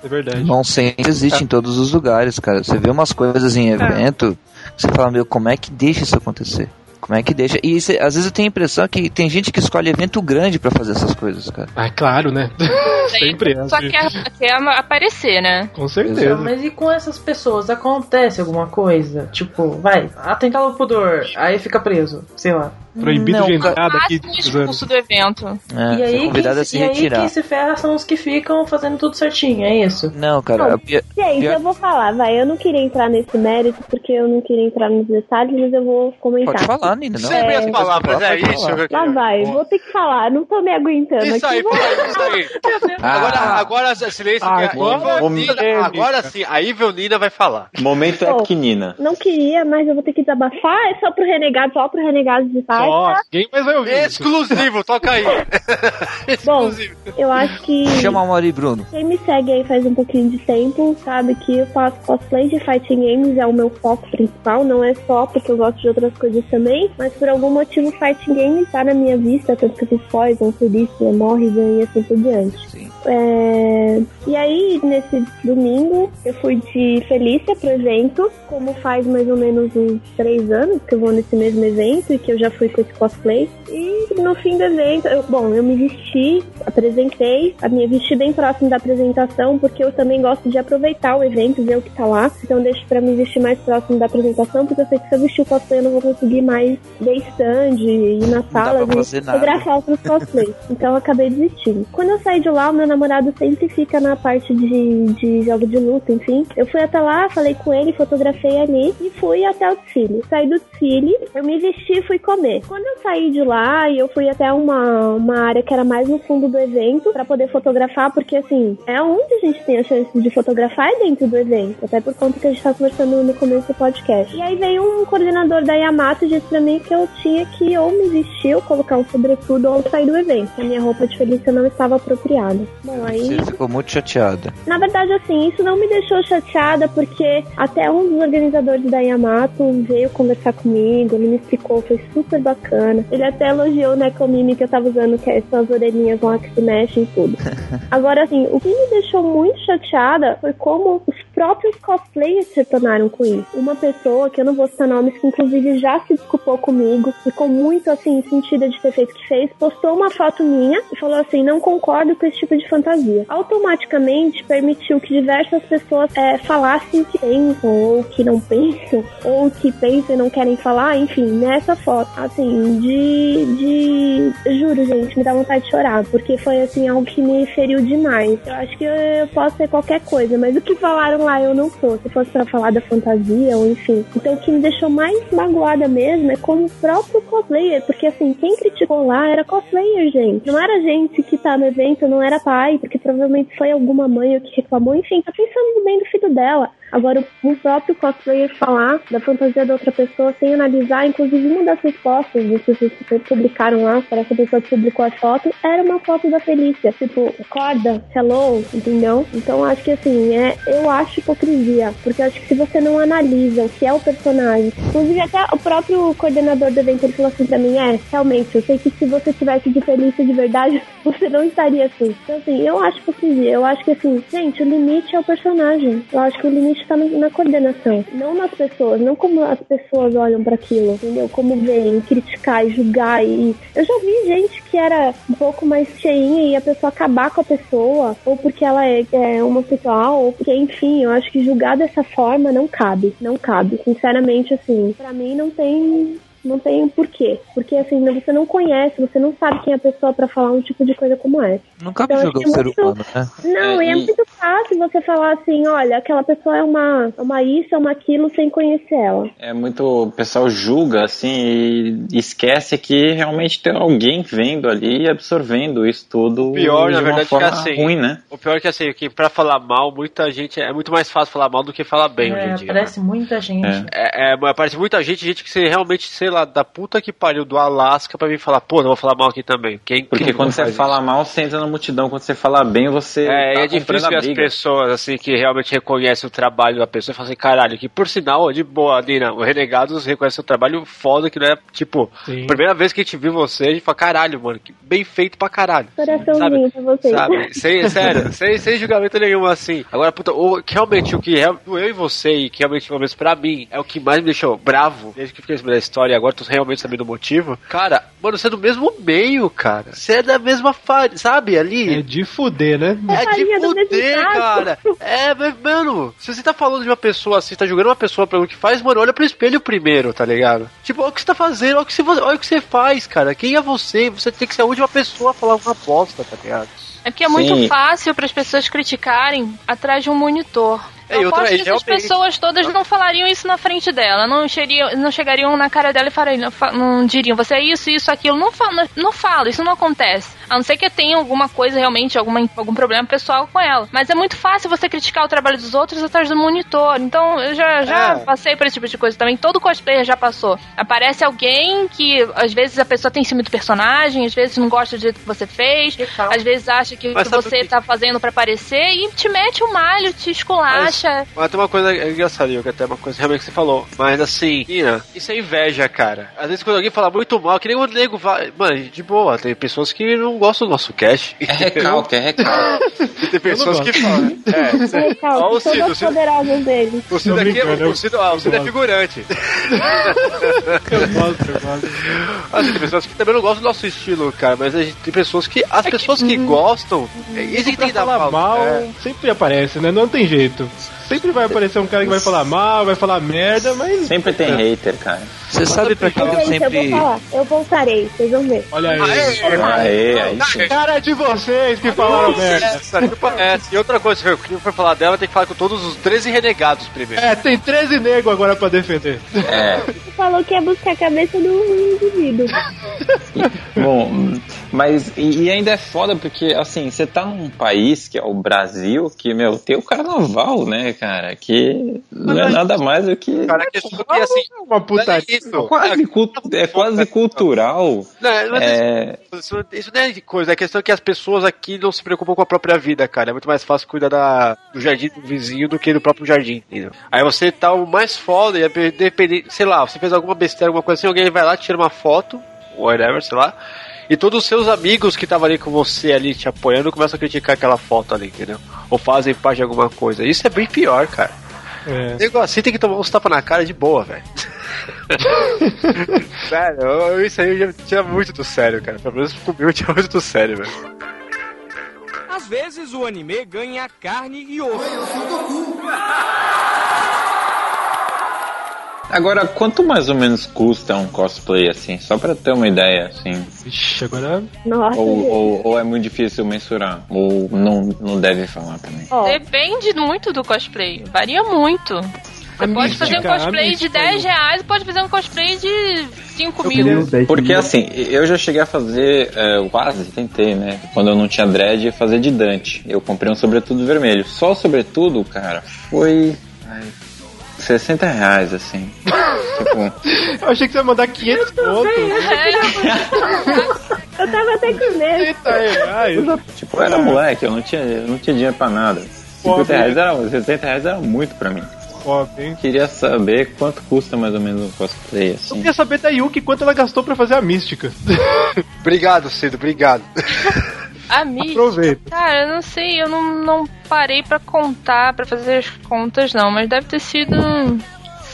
É verdade. Nonsense existe em todos os lugares, cara. Você vê umas coisas em evento, você fala, meu, como é que deixa isso acontecer? Como é que deixa? E cê- às vezes eu tenho a impressão que tem gente que escolhe evento grande pra fazer essas coisas, cara. Ah, claro, né? Sempre é. Só quer, quer aparecer, né? Com certeza. Mas e com essas pessoas? Acontece alguma coisa? Tipo, vai, atentar ao pudor, aí fica preso, sei lá. Proibido de entrada aqui. Expulso do evento. É, e aí, convidado quem, a se e aí retirar. quem se ferra são os que ficam fazendo tudo certinho, é isso? Não, cara, a pi- Gente, pior- eu vou falar, vai. Eu não queria entrar nesse mérito porque eu não queria entrar nos detalhes, mas eu vou comentar. Pode falar, Nina, não. Sem minhas É. palavras, é isso. que Lá vai, vou ter que falar, não tô me aguentando Isso aqui. aí, vou- isso aí. Agora, agora silêncio. que a Agora- Ivelnina- agora sim, a Ivelnina vai falar. Momento é Pô. pequenina. Não queria, mas eu vou ter que desabafar. É só pro renegado, só pro renegado de paz. Ó, ninguém mais vai ouvir. isso. Exclusivo, toca aí. Bom, Exclusivo. eu acho que Chama o Mauri Bruno. quem me segue aí faz um pouquinho de tempo sabe que eu faço cosplay de fighting games, é o meu foco principal. Não é só porque eu gosto de outras coisas também, mas por algum motivo fighting games tá na minha vista, tanto que eu fiz Poison, Felícia, Morrigan e assim por diante. Sim. É, E aí, nesse domingo, eu fui de Felícia pro evento, como faz mais ou menos uns três anos que eu vou nesse mesmo evento e que eu já fui com esse cosplay. E no fim do evento, eu- bom, eu me vesti, apresentei, a minha vesti bem próximo da apresentação, porque eu também gosto de aproveitar o evento, ver o que tá lá. Então, deixo pra me vestir mais próximo da apresentação, porque eu sei que se eu vestir o cosplay, eu não vou conseguir mais ver stand, ir na sala e fotografar outros cosplays. Então, eu acabei desistindo. Quando eu saí de lá, o meu namorado sempre fica na parte de, de jogo de luta, enfim. Eu fui até lá, falei com ele, fotografei ali e fui até o desfile. Saí do desfile, eu me vesti e fui comer. Quando eu saí de lá, eu fui até uma, uma área que era mais no fundo do evento pra poder fotografar, porque assim, é onde a gente tem a chance de fotografar é dentro do evento. Até por conta que a gente tá conversando no começo do podcast. E aí veio um coordenador da Yamato e disse pra mim que eu tinha que ou me vestir, ou colocar um sobretudo, ou sair do evento. A minha roupa de Felícia não estava apropriada. Bom, aí Você ficou muito chateada. na verdade, assim, isso não me deixou chateada, porque até um dos organizadores da Yamato veio conversar comigo, ele me explicou, foi super bacana. Ele até elogiou né, com o mime que eu tava usando, que são as orelhinhas lá que se mexem e tudo. Agora, assim, o que me deixou muito chateada foi como os próprios cosplayers se tornaram com isso. Uma pessoa, que eu não vou citar nomes, que inclusive já se desculpou comigo, ficou muito, assim, sentida de ter feito o que fez, postou uma foto minha e falou assim, não concordo com esse tipo de fantasia. Automaticamente permitiu que diversas pessoas é, falassem que pensam, ou que não pensam, ou que pensam e não querem falar, enfim, nessa foto. Assim, de, de... Juro, gente, me dá vontade de chorar, porque foi, assim, algo que me feriu demais. Eu acho que eu, eu posso ser qualquer coisa, mas o que falaram lá eu não sou. Se fosse pra falar da fantasia, ou enfim. Então, o que me deixou mais magoada mesmo é como o próprio cosplayer, porque, assim, quem criticou lá era cosplayer, gente. Não era gente que tá no evento, não era pai, porque provavelmente foi alguma mãe que reclamou. Enfim, tá pensando no bem do filho dela. Agora, o próprio cosplayer falar da fantasia da outra pessoa sem analisar, inclusive uma das respostas pessoas que publicaram lá, para essa pessoa que publicou a foto, era uma foto da Felícia. Tipo, acorda, hello, entendeu? Então, acho que assim, é, eu acho hipocrisia. Porque eu acho que se você não analisa o que é o personagem, inclusive até o próprio coordenador do evento, ele falou assim pra mim, é, realmente, eu sei que se você tivesse de Felícia de verdade, você não estaria assim. Então, assim, eu acho hipocrisia. Eu acho que assim, gente, o limite é o personagem. Eu acho que o limite tá na coordenação, não nas pessoas, não como as pessoas olham pra aquilo, entendeu? Como veem, criticar e julgar e eu já vi gente que era um pouco mais cheinha e a pessoa acabar com a pessoa, ou porque ela é, é homossexual, ou porque, enfim, eu acho que julgar dessa forma não cabe, não cabe. Sinceramente, assim, pra mim não tem não tem porquê. Porque assim, você não conhece, você não sabe quem é a pessoa pra falar um tipo de coisa como essa. Não cabe Então, jogar acho o que ser é muito- humano, né? Não, É, e é muito fácil você falar assim, olha, aquela pessoa é uma, é uma isso, é uma aquilo, sem conhecer ela. É muito. O pessoal julga, assim, e esquece que realmente tem alguém vendo ali e absorvendo isso tudo. O pior, de na uma verdade, é que forma assim. ruim, né? O pior é que assim, que pra falar mal, muita gente. É muito mais fácil falar mal do que falar bem hoje em É, dia. parece muita gente. É. É, é, aparece muita gente, gente que se realmente, sei lá, lá da puta que pariu do Alasca pra vir falar, pô, não vou falar mal aqui também. Quem, Porque quem quando você fala mal, você entra na multidão. Quando você fala bem, você. É, tá é difícil ver as pessoas, assim, que realmente reconhecem o trabalho da pessoa e falam assim, caralho, que por sinal, de boa, Nina, o Renegados reconhece o trabalho foda, que não é, tipo, primeira vez que a gente viu você, a gente fala, caralho, mano, que bem feito pra caralho. Coraçãozinho pra vocês. Sabe? Sem, sério, sem, sem julgamento nenhum, assim. Agora, puta, o, que realmente o que eu e você, e que realmente, pelo menos pra mim, é o que mais me deixou bravo, desde que eu fiquei sabendo da história agora tô realmente sabendo o motivo. Cara, mano, você é do mesmo meio, cara. Você é da mesma fase, sabe? Ali. É de fuder, né? É de Farinha do mesmo fuder, cara. É, mas, mano, se você tá falando de uma pessoa assim, tá julgando uma pessoa pelo que faz, mano, olha pro espelho primeiro, tá ligado? Tipo, olha o que você tá fazendo, olha o que você, olha o que você faz, cara. Quem é você? Você tem que ser a última pessoa a falar uma bosta, tá ligado? É porque é muito Sim. fácil para as pessoas criticarem atrás de um monitor. É, Eu aposto que essas pessoas todas não falariam isso na frente dela, não, chegariam, não chegariam na cara dela e falariam, fa- não diriam, você é isso, isso, aquilo. Não fala, não, não fala, isso não acontece. A não ser que tenha alguma coisa realmente, alguma, algum problema pessoal com ela. Mas é muito fácil você criticar o trabalho dos outros atrás do monitor. Então eu já, já É. passei por esse tipo de coisa também. Todo cosplayer já passou. Aparece alguém que às vezes a pessoa tem ciúme do personagem, às vezes não gosta do jeito que você fez, às vezes acha que o Mas que você que- tá fazendo pra aparecer e te mete o malho, te esculacha. Mas tem uma coisa engraçada, que até uma coisa realmente que você falou. Mas assim, Ina, isso é inveja, cara. Às vezes quando alguém fala muito mal, que nem o nego vai. Mano, de boa, tem pessoas que não gostam do nosso cast. É recalque, é recalque. E tem pessoas que falam. É, Recalque, Ó, o Cido, todas o Cido- poderosas dele. o Cido aqui é, o Cido, ah, o Cido é figurante. Eu gosto, eu gosto. Assim, tem pessoas que também não gostam do nosso estilo, cara, mas a gente, tem pessoas que. As pessoas que gostam. É isso que tem que dar falar mal, É. sempre aparece, né? Não tem jeito. Sempre vai aparecer um cara que vai falar mal, vai falar merda, mas. Sempre tem hater, cara. Você sabe pra que eu Gente, eu sempre. vou falar. Eu voltarei, vocês vão ver. Olha aí. Aê, aí sim. Cara de vocês que falaram merda. Essa, é, e outra coisa, que eu que for falar dela, tem que falar com todos os 13 renegados primeiro. É, tem 13 nego agora pra defender. É. Você falou que ia buscar a cabeça do indivíduo. Bom, mas e, ainda é foda porque, assim, você tá num país que é o Brasil, que, meu, tem o carnaval, né, cara? Que não é nada mais do que. Cara, questão que assim. Uma putaria. Isso, Quase, cult- é quase cultural. Não, mas É, isso, isso não é coisa, a questão é que as pessoas aqui não se preocupam com a própria vida, cara. É muito mais fácil cuidar da, do jardim do vizinho do que do próprio jardim, entendeu? Aí você tá o mais foda e é depender, sei lá, você fez alguma besteira, alguma coisa assim, alguém vai lá, tira uma foto, whatever, sei lá. E todos os seus amigos que estavam ali com você ali te apoiando começam a criticar aquela foto ali, entendeu? Ou fazem parte de alguma coisa. Isso é bem pior, cara. É. Nego assim tem que tomar uns tapas na cara de boa, velho. sério, eu- isso aí eu já tinha muito do sério, cara. Pelo menos comigo eu tinha muito do sério, velho. Às vezes o anime ganha carne e osso. Agora, quanto mais ou menos custa um cosplay, assim? Só pra ter uma ideia, assim. Ixi, agora. Nossa, Ou, ou, ou é muito difícil mensurar? Ou não, não deve falar também? Ó, Depende muito do cosplay. Varia muito. Você A pode fazer um mística, cosplay de mística 10 aí. reais, pode fazer um cosplay de 5 Eu mil. queria- Uns 10 Porque assim, eu já cheguei a fazer, é, eu quase tentei, né? Quando eu não tinha dread, fazer de Dante. Eu comprei um sobretudo vermelho. Só o sobretudo, cara, foi. Ai, 60 reais, assim. tipo, Eu achei que você ia mandar 500 pontos. eu tava até com medo. 30 reais. tipo, eu era moleque, eu não tinha, eu não tinha dinheiro pra nada. 50 reais era, 60 reais era muito pra mim. Queria saber quanto custa mais ou menos um cosplay, Eu assim. queria saber da Yuki quanto ela gastou pra fazer a mística. Obrigado, Cido, obrigado. A mística. Aproveita. Cara, eu não sei, eu não, não parei pra contar, pra fazer as contas não, mas deve ter sido,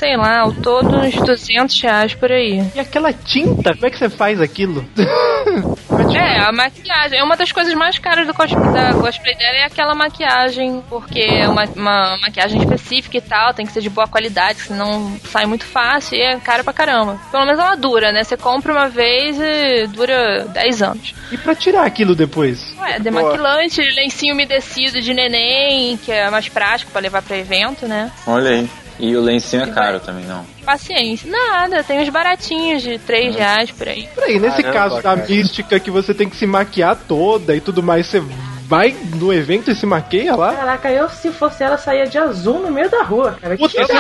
sei lá, ao todo uns 200 reais por aí. E aquela tinta, como é que você faz aquilo? É, a maquiagem. É uma das coisas mais caras do cosplay, da cosplay dela é aquela maquiagem, porque é uma, uma maquiagem específica e tal, tem que ser de boa qualidade, senão sai muito fácil e é cara pra caramba. Pelo menos ela dura, né? Você compra uma vez e dura 10 anos. E pra tirar aquilo depois? Ué, demaquilante, lencinho umedecido de neném, que é mais prático pra levar pra evento, né? Olha aí. E o lencinho é caro também, não? Paciência. Nada, tem uns baratinhos de 3 reais por aí. Peraí, nesse Caramba, caso da cara. mística que você tem que se maquiar toda e tudo mais, você vai no evento e se maqueia lá? Caraca, eu se fosse ela saía de azul no meio da rua, cara. Puta, Que-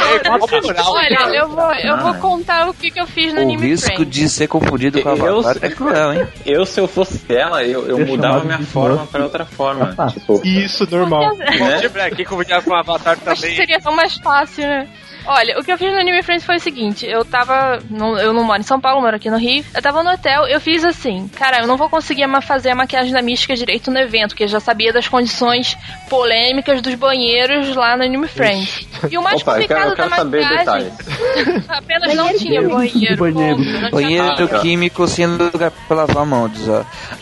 Olha, eu vou, eu vou contar o que, que eu fiz no O Anime risco Friends. de ser confundido com a Eu- Avatar é cruel, hein? Eu, se eu fosse ela, eu, eu mudava minha forma pra outra forma. Ah, Tipo, Isso, normal. né? Tipo, é, quem convidar com o Avatar Acho que também. seria tão mais fácil, né? Olha, o que eu fiz no Anime Friends foi o seguinte: eu tava. no- eu não moro em São Paulo, moro aqui no Rio. Eu tava no hotel, eu fiz assim: cara, eu não vou conseguir fazer a maquiagem da mística direito no evento, porque eu já sabia das condições polêmicas dos banheiros lá no Anime Friends. E o mais Opa, eu quero, complicado eu quero da maquiagem. Apenas não tinha banheiro. banheiro. ponto, não tinha Banheiro nada. químico sendo lugar pra lavar a mão.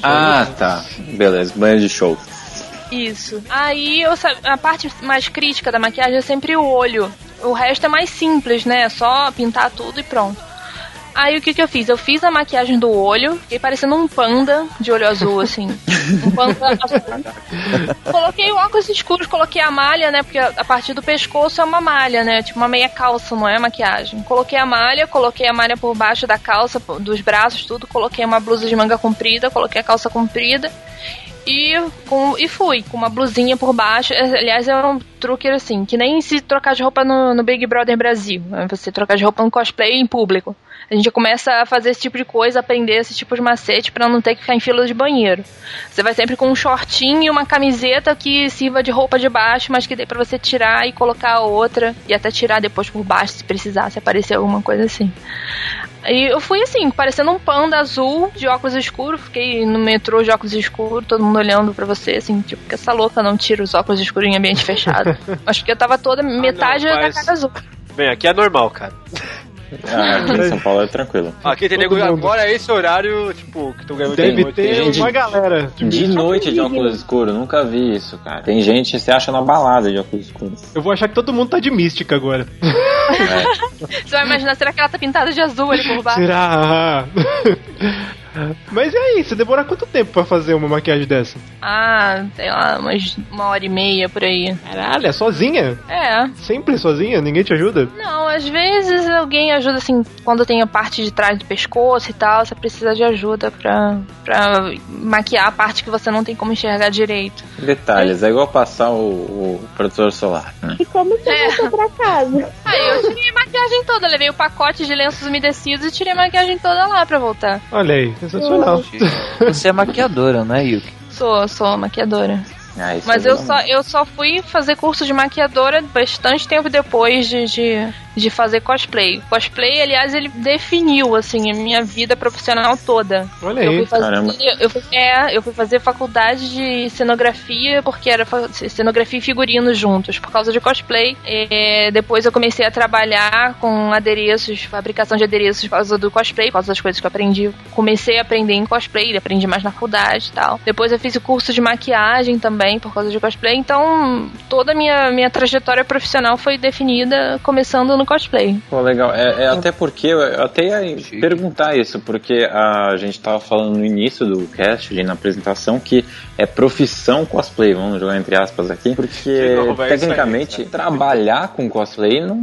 Ah, tá. Beleza, banho de show. Isso. Aí eu a parte mais crítica da maquiagem é sempre o olho. O resto é mais simples, né? É só pintar tudo e pronto. Aí o que que eu fiz? Eu fiz a maquiagem do olho, fiquei parecendo um panda de olho azul, assim. Um panda azul. Coloquei óculos escuros, coloquei a malha, né? Porque a a partir do pescoço é uma malha, né? Tipo uma meia calça, não é maquiagem. Coloquei a malha, coloquei a malha por baixo da calça, dos braços, tudo. Coloquei uma blusa de manga comprida, coloquei a calça comprida. E, com, e fui, com uma blusinha por baixo. É, Aliás, é um truque assim, que nem se trocar de roupa no, no Big Brother Brasil. né? Você trocar de roupa no cosplay em público. A gente começa a fazer esse tipo de coisa, aprender esse tipo de macete pra não ter que ficar em fila de banheiro. Você vai sempre com um shortinho e uma camiseta que sirva de roupa de baixo, mas que dê pra você tirar e colocar outra. E até tirar depois por baixo se precisar, se aparecer alguma coisa assim. E eu fui assim, parecendo um panda azul de óculos escuros. Fiquei no metrô de óculos escuros, todo mundo olhando pra você, assim, tipo, que essa louca não tira os óculos escuros em ambiente fechado. Acho que eu tava toda metade não, da mas- cara azul. Bem, aqui é normal, cara. Ah, aqui em São Paulo é tranquilo. Aqui tem nego agora é esse horário, tipo, que tu ganhou Deve dinheiro. ter gente- uma galera. De noite de óculos escuros, nunca vi isso, cara. Tem gente que se acha na balada de óculos escuros. Eu vou achar que todo mundo tá de mística agora. Você vai imaginar, será que ela tá pintada de azul ali por baixo? Será? Mas aí, você demora quanto tempo pra fazer uma maquiagem dessa? Ah, sei lá, umas uma hora e meia por aí. Caralho, é sozinha? É. Sempre sozinha? Ninguém te ajuda? Não, às vezes alguém ajuda assim, quando tem a parte de trás do pescoço e tal, você precisa de ajuda pra, pra maquiar a parte que você não tem como enxergar direito. Detalhes, é igual passar o, o protetor solar, né? E como você É. voltou pra casa? Aí eu tirei a maquiagem toda, levei o pacote de lenços umedecidos e tirei a maquiagem toda lá pra voltar. Olha aí, sensacional. Você é maquiadora, não é, Yuki? Sou, sou maquiadora. Ah, Mas é eu bom. só, eu só fui fazer curso de maquiadora bastante tempo depois de, de, de fazer cosplay. Cosplay, aliás, ele definiu, assim, a minha vida profissional toda. Olha Eu aí. fui fazer, Caramba. eu fui, é, eu fui fazer faculdade de cenografia, porque era cenografia e figurino juntos, por causa de cosplay. É, depois eu comecei a trabalhar com adereços, fabricação de adereços por causa do cosplay, por causa das coisas que eu aprendi. Comecei a aprender em cosplay, aprendi mais na faculdade e tal. Depois eu fiz o curso de maquiagem também, por causa de cosplay. Então, toda a minha, minha trajetória profissional foi definida começando no cosplay. Pô, legal. É, é até porque eu até ia perguntar isso, porque a gente tava falando no início do cast, ali na apresentação, que é profissão cosplay, vamos jogar entre aspas aqui, porque vai, tecnicamente trabalhar com cosplay não,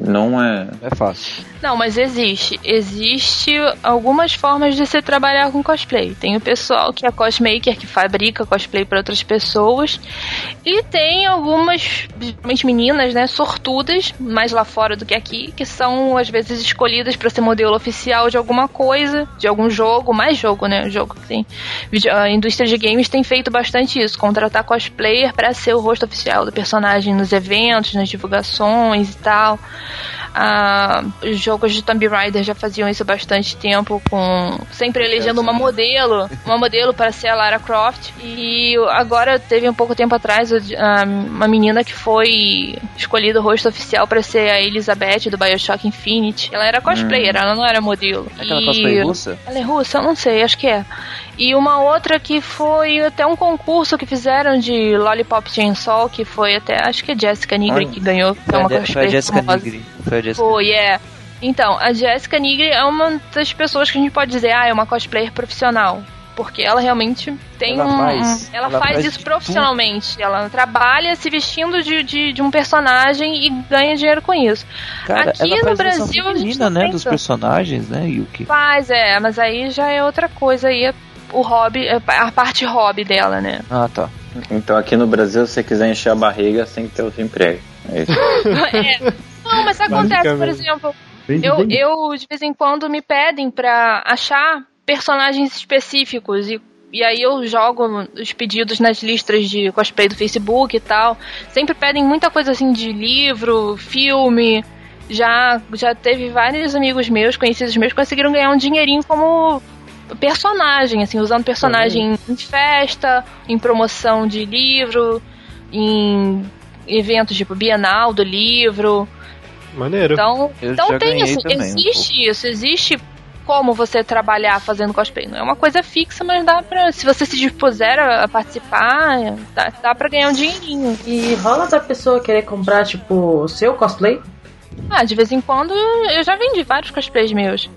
não é. É fácil. Não, mas existe. Existe algumas formas de se trabalhar com cosplay. Tem o pessoal que é cosmaker, que fabrica cosplay para outras pessoas. E tem algumas, principalmente meninas, né, sortudas, mais lá fora do que aqui, que são às vezes escolhidas para ser modelo oficial de alguma coisa, de algum jogo, mais jogo, né? Jogo que tem. A indústria de games tem feito bastante isso, contratar cosplayer para ser o rosto oficial do personagem nos eventos, nas divulgações e tal. Ah, os jogos de Tomb Raider já faziam isso há bastante tempo, com sempre elegendo uma modelo, uma modelo para ser a Lara Croft. E agora teve um pouco tempo atrás uma menina que foi escolhida o rosto oficial para ser a Elizabeth do BioShock Infinite. Ela era cosplayer, ela não era modelo. É aquela E- cosplay russa? ela é russa? Eu não sei, acho que é. E uma outra que foi até um concurso que fizeram de Lollipop Chainsaw, que foi até, acho que é Jessica Nigri Olha. que ganhou, que é Foi, uma a, Je- foi a cosplayer Jessica famosa. Nigri. Foi a Jessica Foi, é. Então, a Jessica Nigri é uma das pessoas que a gente pode dizer, ah, é uma cosplayer profissional. Porque ela realmente tem Ela um. faz- ela, ela faz, faz isso profissionalmente. Ela trabalha se vestindo de, de, de um personagem e ganha dinheiro com isso. Cara, Aqui ela no Brasil a gente não né, tem dos personagens, né, Yuki? Faz, é, mas aí já é outra coisa. Aí é o hobby, a parte hobby dela, né? Ah, tá. Então aqui no Brasil, se você quiser encher a barriga, você tem que ter outro emprego. É isso. É. Não, mas acontece, por exemplo, eu, eu de vez em quando me pedem pra achar personagens específicos e, e aí eu jogo os pedidos nas listas de cosplay do Facebook e tal. Sempre pedem muita coisa assim de livro, filme. Já, já teve vários amigos meus, conhecidos meus, que conseguiram ganhar um dinheirinho como personagem, assim, usando personagem em festa, em promoção de livro, em eventos tipo Bienal do livro. Maneiro. Então, Eu então tem assim, também um existe isso, existe como você trabalhar fazendo cosplay. Não é uma coisa fixa, mas dá pra. Se você se dispuser a, a participar, dá, dá pra ganhar um dinheirinho. E rola da pessoa querer comprar, tipo, o seu cosplay? Ah, de vez em quando eu já vendi vários cosplays meus.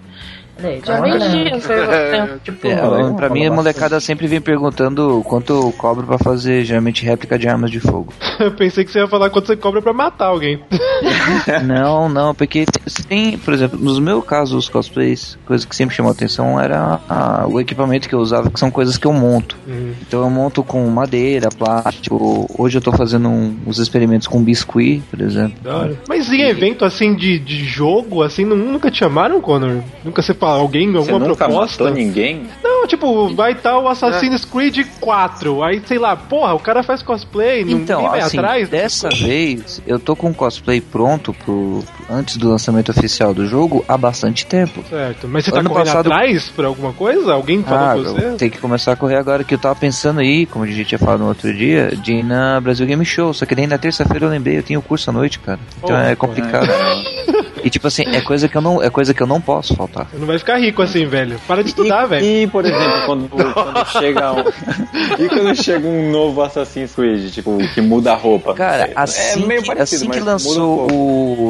Já vendi, foi, tipo, É, pra mim, a molecada sempre vem perguntando quanto eu cobro pra fazer, geralmente, réplica de armas de fogo. Eu pensei que você ia falar quanto você cobra pra matar alguém. não, não, porque tem, por exemplo, nos meus casos, os cosplays, coisa que sempre chamou atenção era a- o equipamento que eu usava, que são coisas que eu monto. Uhum. Então eu monto com madeira, plástico. Hoje eu tô fazendo um- uns experimentos com biscuit, por exemplo. Mas em evento assim de, de jogo, assim, nu- nunca te chamaram, Connor? Nunca você fala alguém, Você alguma nunca proposta? matou ninguém? Não, tipo, vai estar o Assassin's Creed 4. Aí, sei lá, porra, o cara faz cosplay, Então, ninguém vai assim, atrás. dessa vez eu tô com o cosplay pronto pro, antes do lançamento oficial do jogo há bastante tempo. Certo, mas você tá Ano correndo passado- atrás por alguma coisa? Alguém falou Ah, com você? tenho que começar a correr agora que eu tava pensando aí, como a gente tinha falado no outro dia, de ir na Brasil Game Show. Só que daí na terça-feira eu lembrei, eu tenho curso à noite, cara. Então Oh, é complicado. e tipo assim, é coisa que eu não, é coisa que eu não posso faltar. Não vai ficar rico assim, velho. Para de estudar, velho. E, por exemplo, quando, quando chega um. E quando chega um novo Assassin's Creed, tipo, que muda a roupa? Cara, É assim, meio que, parecido, assim que um lançou pouco.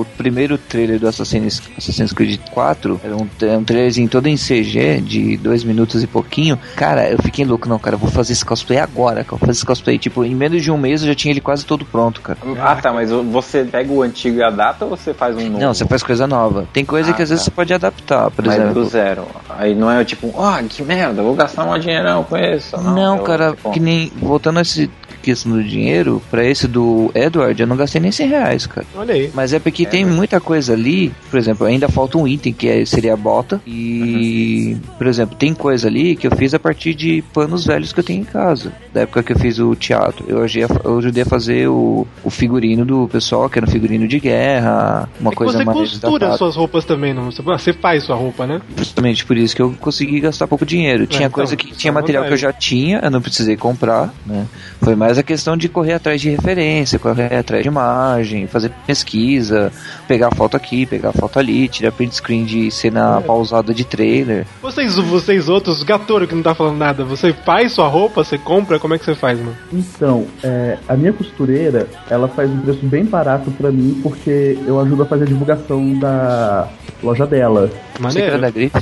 o primeiro trailer do Assassin's, Assassin's Creed 4, era um, é um trailerzinho todo em CG, de dois minutos e pouquinho, cara, eu fiquei louco, não, cara, eu vou fazer esse cosplay agora, cara, vou fazer esse cosplay, tipo, em menos de um mês eu já tinha ele quase todo pronto, cara. Ah, tá, mas você pega o antigo e adapta ou você faz um novo? Não, você faz coisa nova. Tem coisa Ah, que às vezes tá. você pode adaptar, por Mas exemplo. do zero. Aí não é tipo, ah, que merda, vou gastar um dinheirão com isso. Não, Não, eu- cara, tipo, que nem. Voltando a essa questão do dinheiro, pra esse do Edward, eu não gastei nem 100 reais, cara. Olha aí. Mas é porque tem muita coisa ali, por exemplo, ainda falta um item que é- seria a bota. E, por exemplo, tem coisa ali que eu fiz a partir de panos velhos que eu tenho em casa. Da época que eu fiz o teatro. Eu ajudei a, eu ajudei a fazer o, o figurino do pessoal, que era um figurino de guerra, uma É coisa você mais. costura datada. suas roupas também, não? Você- Você faz sua roupa, né? Justamente por isso que eu consegui gastar pouco dinheiro. Tinha então, coisa que tinha é material que eu já tinha, eu não precisei comprar, né? Foi mais a questão de correr atrás de referência, correr atrás de imagem, fazer pesquisa, pegar foto aqui, pegar foto ali, tirar print screen de cena É. pausada de trailer. Vocês, vocês outros, Gatoro que não tá falando nada, você faz sua roupa, você compra, como é que você faz, mano? Então, é, a minha costureira, ela faz um preço bem barato pra mim, porque eu ajudo a fazer a divulgação da loja dela. Maneiro.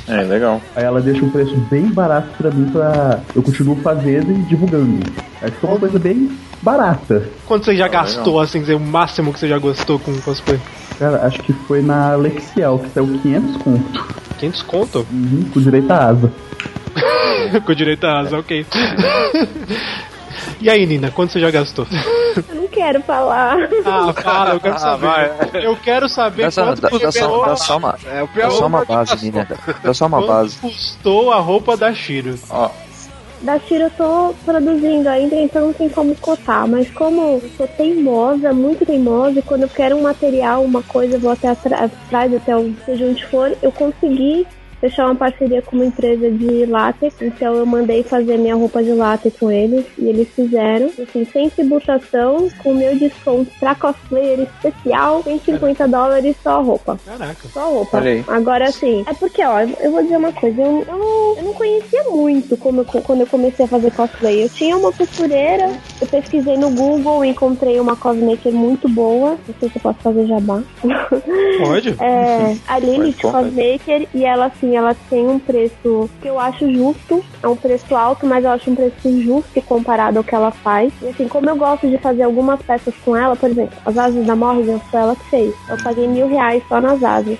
É, legal. Aí ela deixa um preço bem barato pra mim, pra eu continuo fazendo e divulgando. Aí ficou uma coisa bem barata. Quanto você já Ah, gastou, legal. assim, dizer, o máximo que você já gostou com cosplay? Cara, acho que foi na Lexiel, que saiu 500 conto. 500 conto? Uhum, com direito à asa. com direito a asa, ok. e aí, Nina, quanto você já gastou? Quero falar. Ah, fala, eu quero Ah, saber. vai. Eu quero saber Dá quanto dá, dá só, dá só uma, É, o dá só uma é o base, Nina. Dá só uma Quanto base. custou a roupa da Shiro? Ó, Da Shiro eu tô produzindo ainda, então não tem como cotar. Mas como eu sou teimosa, muito teimosa, e quando eu quero um material, uma coisa, eu vou até atrás, até o seja onde for, eu consegui fechar uma parceria com uma empresa de látex. Então eu mandei fazer minha roupa de látex com eles e eles fizeram, assim, sem tributação, com meu desconto pra cosplayer especial, 150 dólares só a roupa. Caraca. Só a roupa. Olha aí. Agora assim, é porque, ó, eu vou dizer uma coisa, eu, eu, não, eu não conhecia muito como eu- quando eu comecei a fazer cosplay. Eu tinha uma costureira, eu pesquisei no Google e encontrei uma cosmaker muito boa. Não sei se eu posso fazer jabá. Pode. É, a Lilith. Cosmaker e ela assim, ela tem um preço que eu acho justo, é um preço alto, mas eu acho um preço justo comparado ao que ela faz. E assim, como eu gosto de fazer algumas peças com ela, por exemplo, as asas da Morrigan foi ela que fez. Eu paguei mil reais só nas asas.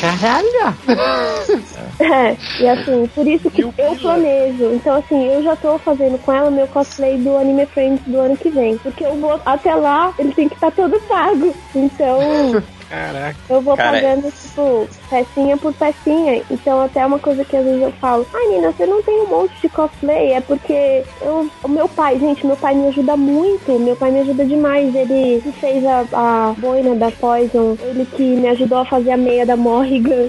Caralho! É, e assim, por isso que eu planejo. Então, assim, eu já tô fazendo com ela meu cosplay do Anime Friends do ano que vem. Porque eu vou até lá, ele tem que estar todo pago. Então. Caraca. Eu vou Cara, pagando, tipo, pecinha por pecinha. Então, até uma coisa que às vezes eu falo: Ai, Nina, você não tem um monte de cosplay? É porque eu, o meu pai, gente, meu pai me ajuda muito. Meu pai me ajuda demais. Ele que fez a, a boina da Poison. Ele que me ajudou a fazer a meia da Morrigan.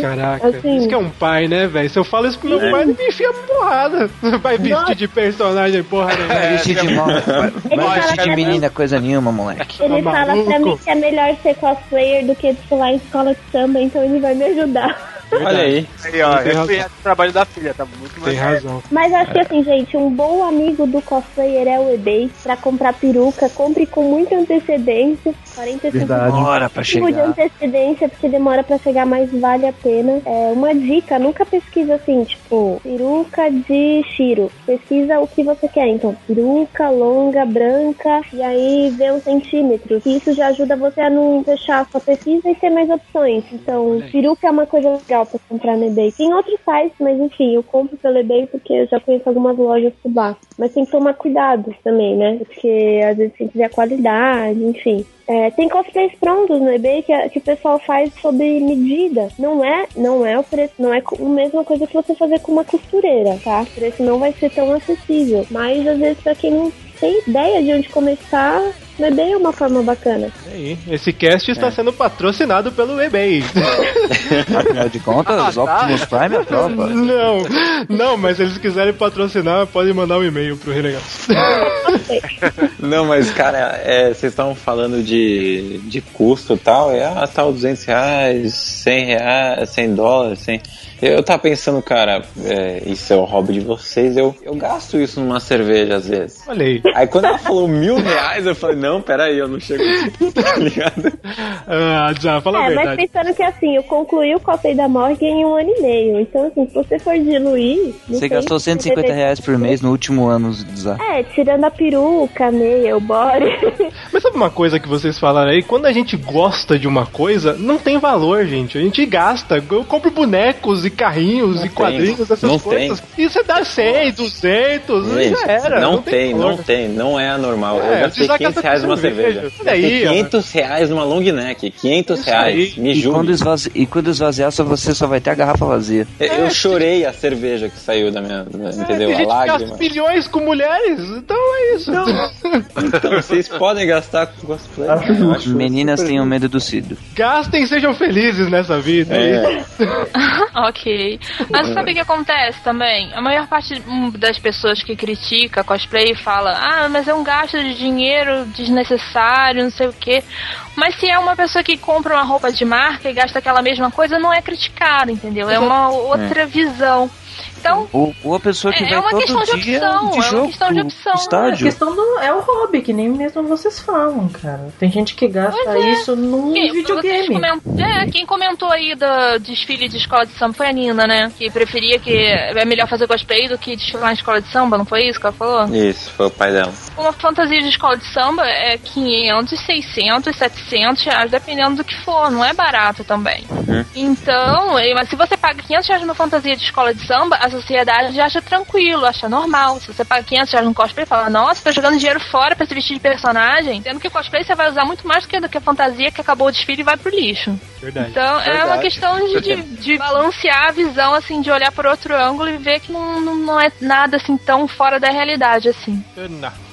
Caraca, Assim, isso que é um pai, né, velho? Se eu falo isso pro meu É. pai, ele me enfia porrada. Vai vestir Nossa. de personagem, porra nenhuma. Vai vestir de mal. Vai vestir fala de menina coisa nenhuma, moleque. Ele Tá fala pra mim que é melhor ser cosplayer do que desfilar em escola de samba, então ele vai me ajudar. Olha aí. Aí, ó, eu fui razão. o trabalho da filha, tá muito mais. Tem razão. Mas acho que assim, gente, um bom amigo do cosplayer é o eBay pra comprar peruca. Compre com muita antecedência. 45 Verdade. Demora pra tipo de chegar. antecedência, porque demora pra chegar, mas vale a pena. É, uma dica, nunca pesquisa assim, tipo, peruca de Shiro. Pesquisa o que você quer. Então, peruca, longa, branca, e aí vê os centímetros. E isso já ajuda você a não fechar a sua pesquisa e ter mais opções. Então, peruca é uma coisa legal pra comprar no eBay. Tem outros sites, mas enfim, eu compro pelo eBay porque eu já conheço algumas lojas por lá. Mas tem que tomar cuidado também, né? Porque às vezes tem que ver a qualidade, enfim. É, tem cosplays prontos no eBay que, que o pessoal faz sob medida. Não é, não é o preço, não é a mesma coisa que você fazer com uma costureira, tá? O preço não vai ser tão acessível. Mas às vezes pra quem não tem ideia de onde começar, eBay é uma forma bacana. Aí, esse cast está sendo patrocinado pelo eBay. Afinal de contas, Optimus Prime é prova. Não, não, mas se eles quiserem patrocinar, podem mandar um e-mail pro Renegados. Não, mas, cara, é, vocês estavam falando de, de custo e tal, é ah, tal 200 reais, 100 reais, 100 dólares, 100... Eu tava pensando, cara, é, isso é o hobby de vocês, eu, eu gasto isso numa cerveja às vezes. Olha aí. Aí quando ela falou mil reais, eu falei, não, peraí, eu não chego aqui, tá ligado? Ah, já, fala a é, mas verdade. pensando que assim, eu concluí o cosplay da Morgan em um ano e meio. Então, assim, se você for diluir. não Você gastou se 150 deve- reais por mês no último ano de usar. É, tirando a peruca, a meia, o body. Mas sabe uma coisa que vocês falaram aí? Quando a gente gosta de uma coisa, não tem valor, gente. A gente gasta. Eu compro bonecos e carrinhos Não e tem. quadrinhos, essas Não coisas. E você dá 100, 200, e Gente, já era. não, tem, valor. não tem, não é anormal. É, eu gastei desaca 500 reais numa cerveja. cerveja. Aí, Gastei ó. 500 reais numa long neck, 500 Isso reais, aí. me E julgue. quando, esvazi... e quando esvaziar, só você só vai ter a garrafa vazia. Eu- Eu chorei a cerveja que saiu da minha. da- É, entendeu? tem A gente lágrima. bilhões com mulheres, então é isso. Então vocês podem gastar com cosplay. Acho Meninas super tenham medo do Cido. Gastem e sejam felizes nessa vida. É. ok. Mas sabe o que acontece também? A maior parte hum, das pessoas que critica cosplay fala: ah, mas é um gasto de dinheiro desnecessário, não sei o quê. Mas se é uma pessoa que compra uma roupa de marca e gasta aquela mesma coisa, não é criticado, entendeu? É uma outra visão. Então, Ou, ou a pessoa que É vai uma todo questão de dia opção, de é uma jogo questão de opção, pro é É estádio. questão do. É o hobby, que nem mesmo vocês falam, cara. Tem gente que gasta é. isso num Quem- videogame. coment- É, quem comentou aí do desfile de escola de samba foi a Nina, né? Que preferia que é melhor fazer cosplay do que desfilar em escola de samba, não foi isso que ela falou? Isso, foi o pai dela. Uma fantasia de escola de samba é 500, 600, 700 reais, dependendo do que for, não é barato também. Uhum. Então, mas se você paga 500 reais numa fantasia de escola de samba, a sociedade já acha tranquilo, acha normal. Se você paga 500 reais num cosplay, fala, nossa, tá jogando dinheiro fora pra se vestir de personagem, sendo que o cosplay você vai usar muito mais do que, do que a fantasia que acabou o desfile e vai pro lixo. Verdade. Então é uma Verdade. questão de, de, de balancear a visão, assim, de olhar por outro ângulo e ver que não, não, não é nada assim tão fora da realidade, assim. Não.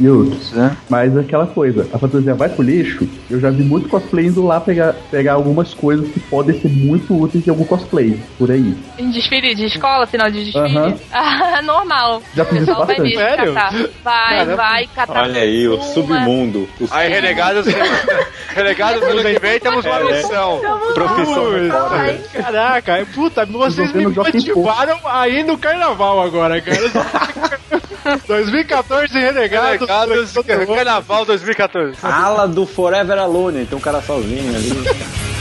E outros. né? Mas aquela coisa, a fantasia vai pro lixo, eu já vi muito cosplay indo lá pegar, pegar algumas coisas que podem ser muito úteis em algum cosplay, por aí. Em desfile de escola, final de desfile? Aham. Ah, normal. Já o fiz isso pessoal vai bastante. mesmo Sério? catar. Vai, Caramba. vai catar. Olha aí, o submundo. O Aí, renegados, renegados ano que vem, temos uma É, né? missão. profissão Putz, fora. Caraca, é, puta, vocês me motivaram a ir no carnaval agora, cara. 2014 renegados. Renegados, Carnaval 2014. Ala do Forever Alone, tem um cara sozinho ali.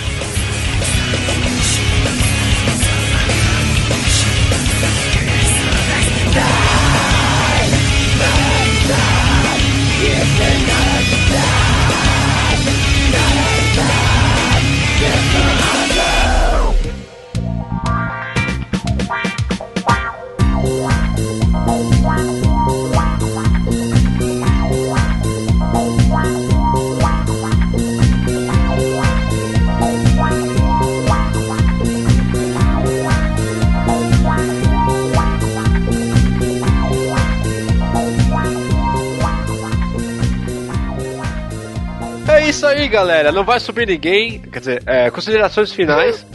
Galera, não vai subir ninguém. Quer dizer, é, considerações finais.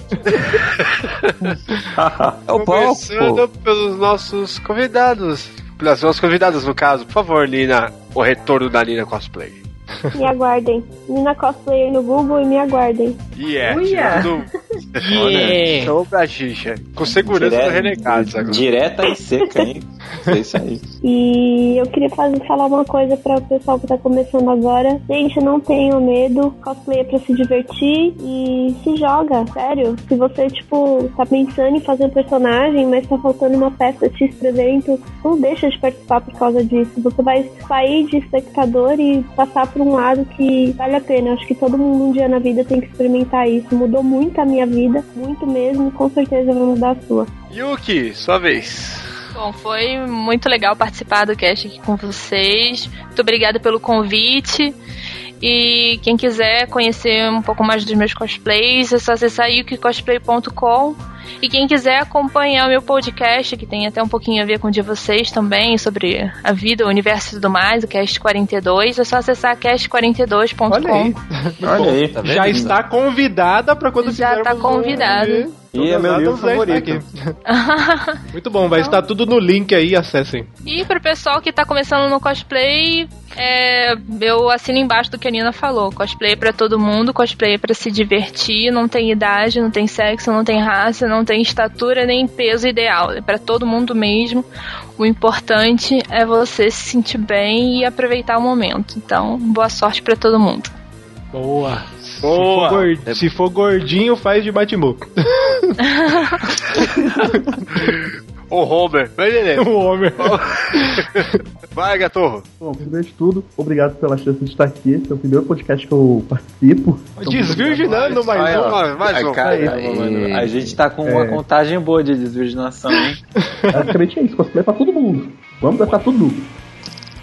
É o. Começando pelos nossos convidados. Pelas nossas convidadas, no caso. Por favor, Nina. O retorno da Nina Cosplay. Me aguardem. Nina Cosplayer no Google e me aguardem. Yeah, Uia. tirando Yeah. Show pra Xixa. Com segurança Dire- do Renegados agora. Direta e seca, hein? É isso aí. E eu queria fazer, falar uma coisa para o pessoal que tá começando agora. Gente, não tenham medo. Cosplay é pra se divertir e se joga, sério. Se você, tipo, tá pensando em fazer um personagem, mas tá faltando uma peça X pro evento, não deixa de participar por causa disso. Você vai sair de espectador e passar por um lado que vale a pena. Acho que todo mundo um dia na vida tem que experimentar isso. Mudou muito a minha vida, muito mesmo, e com certeza vai mudar a sua. Yuki, sua vez. Bom, foi muito legal participar do cast aqui com vocês. Muito obrigada pelo convite. E quem quiser conhecer um pouco mais dos meus cosplays, é só acessar yukicosplay.com. E quem quiser acompanhar o meu podcast, que tem até um pouquinho a ver com o de vocês também, sobre a vida, o universo e tudo mais, o Cast 42, é só acessar cast42.com. Olha aí. Olha aí. Tá? Já está convidada pra quando Já tá um- convidado. E é meu livro favorito. Muito bom, vai estar tudo no link aí, acessem. E pro pessoal que tá começando no cosplay, é, eu assino embaixo do que a Nina falou. Cosplay é pra todo mundo, cosplay é pra se divertir, não tem idade, não tem sexo, não tem raça, não tem estatura nem peso ideal. É pra todo mundo mesmo. O importante é você se sentir bem e aproveitar o momento. Então, boa sorte pra todo mundo. Boa. Boa. Se for, gord- se for gordinho, faz de Batimuco. O Homer. Vai, Nenê. o homem. Vai, Gatorro. Bom, primeiro de tudo, obrigado pela chance de estar aqui. Esse é o primeiro podcast que eu participo. Desvirginando mais um. Mais, um. Ai, caramba, Aí. A gente tá com uma É. contagem boa de desvirginação, hein? Basicamente é isso, cosplay é pra todo mundo. Vamos dançar tudo.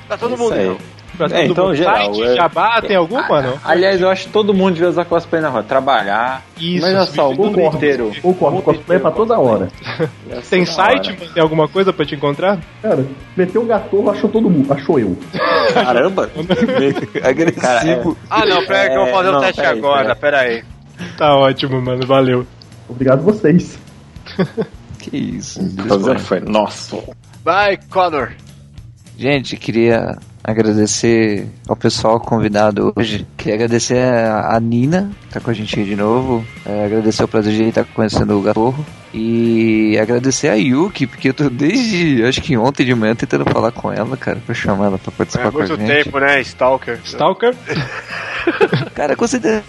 Tá todo Isso mundo. aí. então. Pra É, então, mundo. geral, Site, é- Jabá, tem alguma, não? Aliás, eu acho que todo mundo devia usar cosplay na rua. Trabalhar. Isso, Mas olha só, o Concordo. inteiro. Concordo, cosplay é pra toda hora. Tem site? Tem alguma coisa pra te encontrar? Cara, meteu o gatorro, achou todo mundo, achou eu. Caramba! Agressivo. Ah, não, pera aí que eu vou fazer Não, teste agora. Pera aí. Tá ótimo, mano. Valeu. Obrigado vocês. Que isso. Que foi. Nossa. Vai, Connor. Gente, queria agradecer ao pessoal convidado hoje. Queria agradecer a, Nina, que tá com a gente aí de novo. É, agradecer o prazer de estar conhecendo o Gatorro. E agradecer a Yuki, porque eu tô desde, acho que ontem de manhã, tentando falar com ela, cara, pra chamar ela pra participar É com a muito gente. tempo, né? Stalker. Stalker? Cara, considera...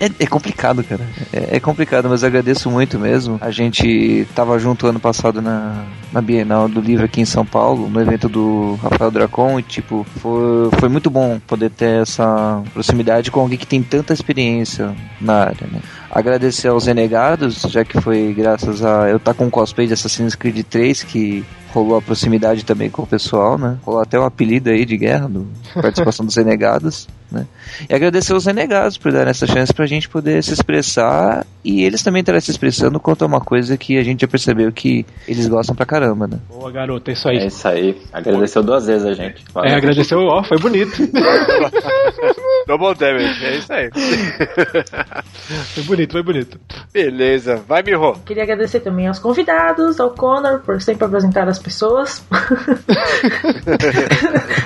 é, é complicado, cara. É, é complicado, mas eu agradeço muito mesmo. A gente tava junto ano passado na, na Bienal do Livro aqui em São Paulo, no evento do Rafael Dracon, e tipo, foi, foi muito bom poder ter essa proximidade com alguém que tem tanta experiência na área, né? Agradecer aos Renegados, já que foi graças a eu estar com um cosplay de Assassin's Creed 3 que rolou a proximidade também com o pessoal, né? Rolou até o apelido aí de guerra, do participação dos Renegados, né? E agradecer aos Renegados por dar essa chance pra gente poder se expressar e eles também estarem se expressando quanto a uma coisa que a gente já percebeu que eles gostam pra caramba, né? Boa, garota, é isso aí. É isso aí. Agradeceu duas vezes a gente. Valeu. É, agradeceu, ó, foi bonito. Double damage, é isso aí. Foi bonito, foi bonito. Beleza. Vai, Miho. Queria agradecer também aos convidados, ao Connor, por sempre apresentar as pessoas.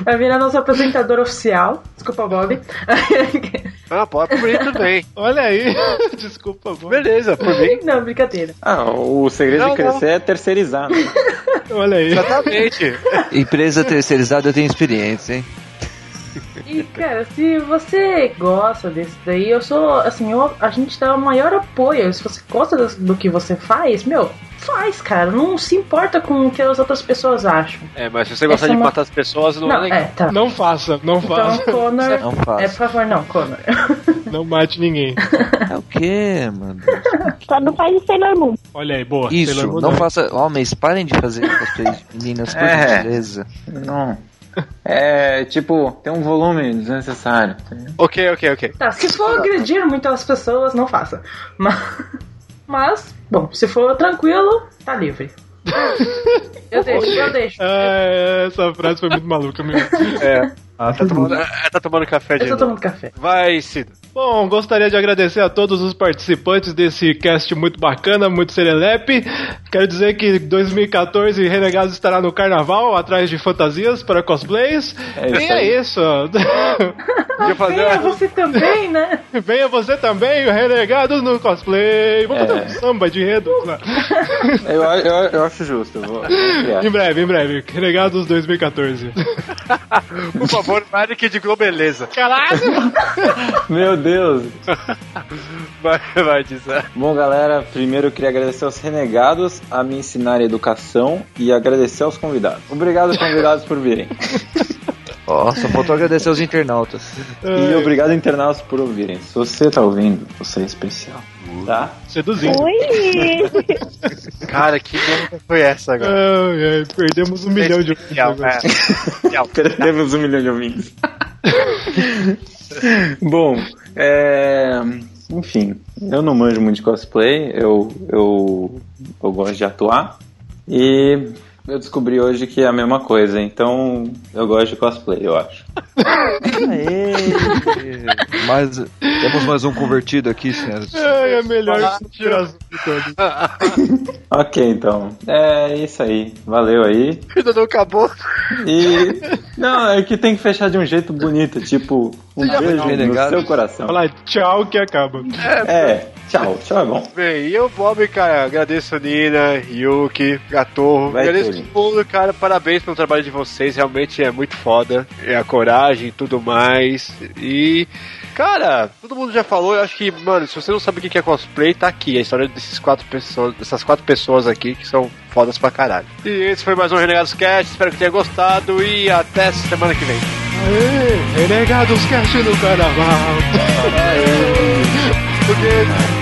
Vai virar nosso apresentador oficial. Desculpa, Bob. Ah, pode por mim também. Olha aí. Desculpa, amor. Beleza, por mim. Não, brincadeira. Ah, o segredo Não, de crescer é terceirizar. Né? Olha aí. Exatamente. Empresa terceirizada eu tenho experiência, hein? E, cara, se você gosta desse daí, eu sou, assim, eu- a gente dá o maior apoio. Se você gosta do, do que você faz, meu, faz, cara. Não se importa com o que as outras pessoas acham. É, mas se você gostar Essa de é uma- matar as pessoas, não, é Não, legal. é, tá. Não faça, não Então, faça. Connor. Não faça. É, por favor, não, Connor. Não mate ninguém. É o quê, mano? Só não faz o Sailor Moon. Olha aí, boa. Isso, Moon não faça. Homens, parem de fazer cosplay de meninas, por É. gentileza. Não. É, tipo, tem um volume desnecessário. Ok, ok, ok. Tá, se for agredir muito as pessoas, não faça. Mas, mas, bom, se for tranquilo, tá livre. Eu deixo, eu deixo. Ah, essa frase foi muito maluca mesmo. É. Tá tomando, é, tá tomando café de Eu tô tomando café. Vai, Cido. Bom, gostaria de agradecer a todos os participantes desse cast muito bacana, muito serelepe. Quero dizer que 2014 Renegados estará no carnaval, atrás de fantasias para cosplays. É isso e aí. é isso. Deixa eu fazer Venha você também, né? Venha você também, Renegados no cosplay. Vamos fazer É. um samba de enredo. né? Eu, eu, eu acho justo. Vou. Em breve, em breve. Renegados 2014. Por favor, Eric de Globeleza. Caralho! Meu Deus. Vai, vai dizer. Bom, galera, primeiro eu queria agradecer aos renegados a me ensinarem educação e agradecer aos convidados. Obrigado, convidados, por virem. Ó, só faltou agradecer aos internautas. E obrigado, internautas, por ouvirem. Se você tá ouvindo, você é especial. Tá? Seduzindo. Ui! Cara, que merda foi essa agora? Ai, ai, perdemos um milhão de ouvintes é. Perdemos um milhão de ouvintes. Bom, é... enfim, eu não manjo muito de cosplay, eu, eu, eu gosto de atuar e eu descobri hoje que é a mesma coisa, então eu gosto de cosplay, eu acho. Aê! Mas temos mais um convertido aqui, senhoras. Ai, é melhor tiração de todos. Ok, então, é isso aí, valeu aí. Ainda não acabou. E. Não, é que tem que fechar de um jeito bonito, tipo, um beijo fez no seu coração. Falar tchau que acaba. É, tchau, tchau é bom. Bem, e eu, Bob, cara, agradeço a Nina, Yuki, Gatorro. Vai, agradeço todo mundo, cara. Parabéns pelo trabalho de vocês. Realmente é muito foda. É a coragem e tudo mais. E. Cara, todo mundo já falou, eu acho que, mano, se você não sabe o que é cosplay, tá aqui. A história desses quatro pessoas, dessas quatro pessoas aqui que são fodas pra caralho. E esse foi mais um Renegados Cast, espero que tenha gostado e até semana que vem. Aê, Renegados Cast no carnaval. Por quê?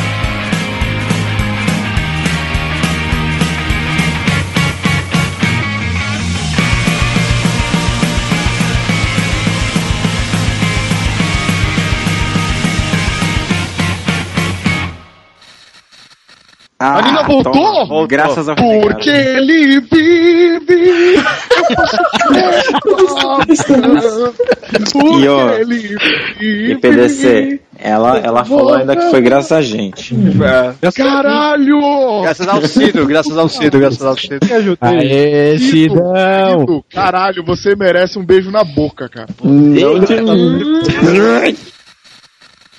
Ah, A Nina voltou? toma, Voltou. Graças ao Porque renegado. ele vive. E, ó, Porque ele vive. E PDC, ela, ela falou ainda que foi graças a gente. Caralho! Graças ao Cido, graças ao Cido, graças ao Cido. Me ajudei. Aê, Cidão! Cido, Caralho, você merece um beijo na boca, cara. Não te-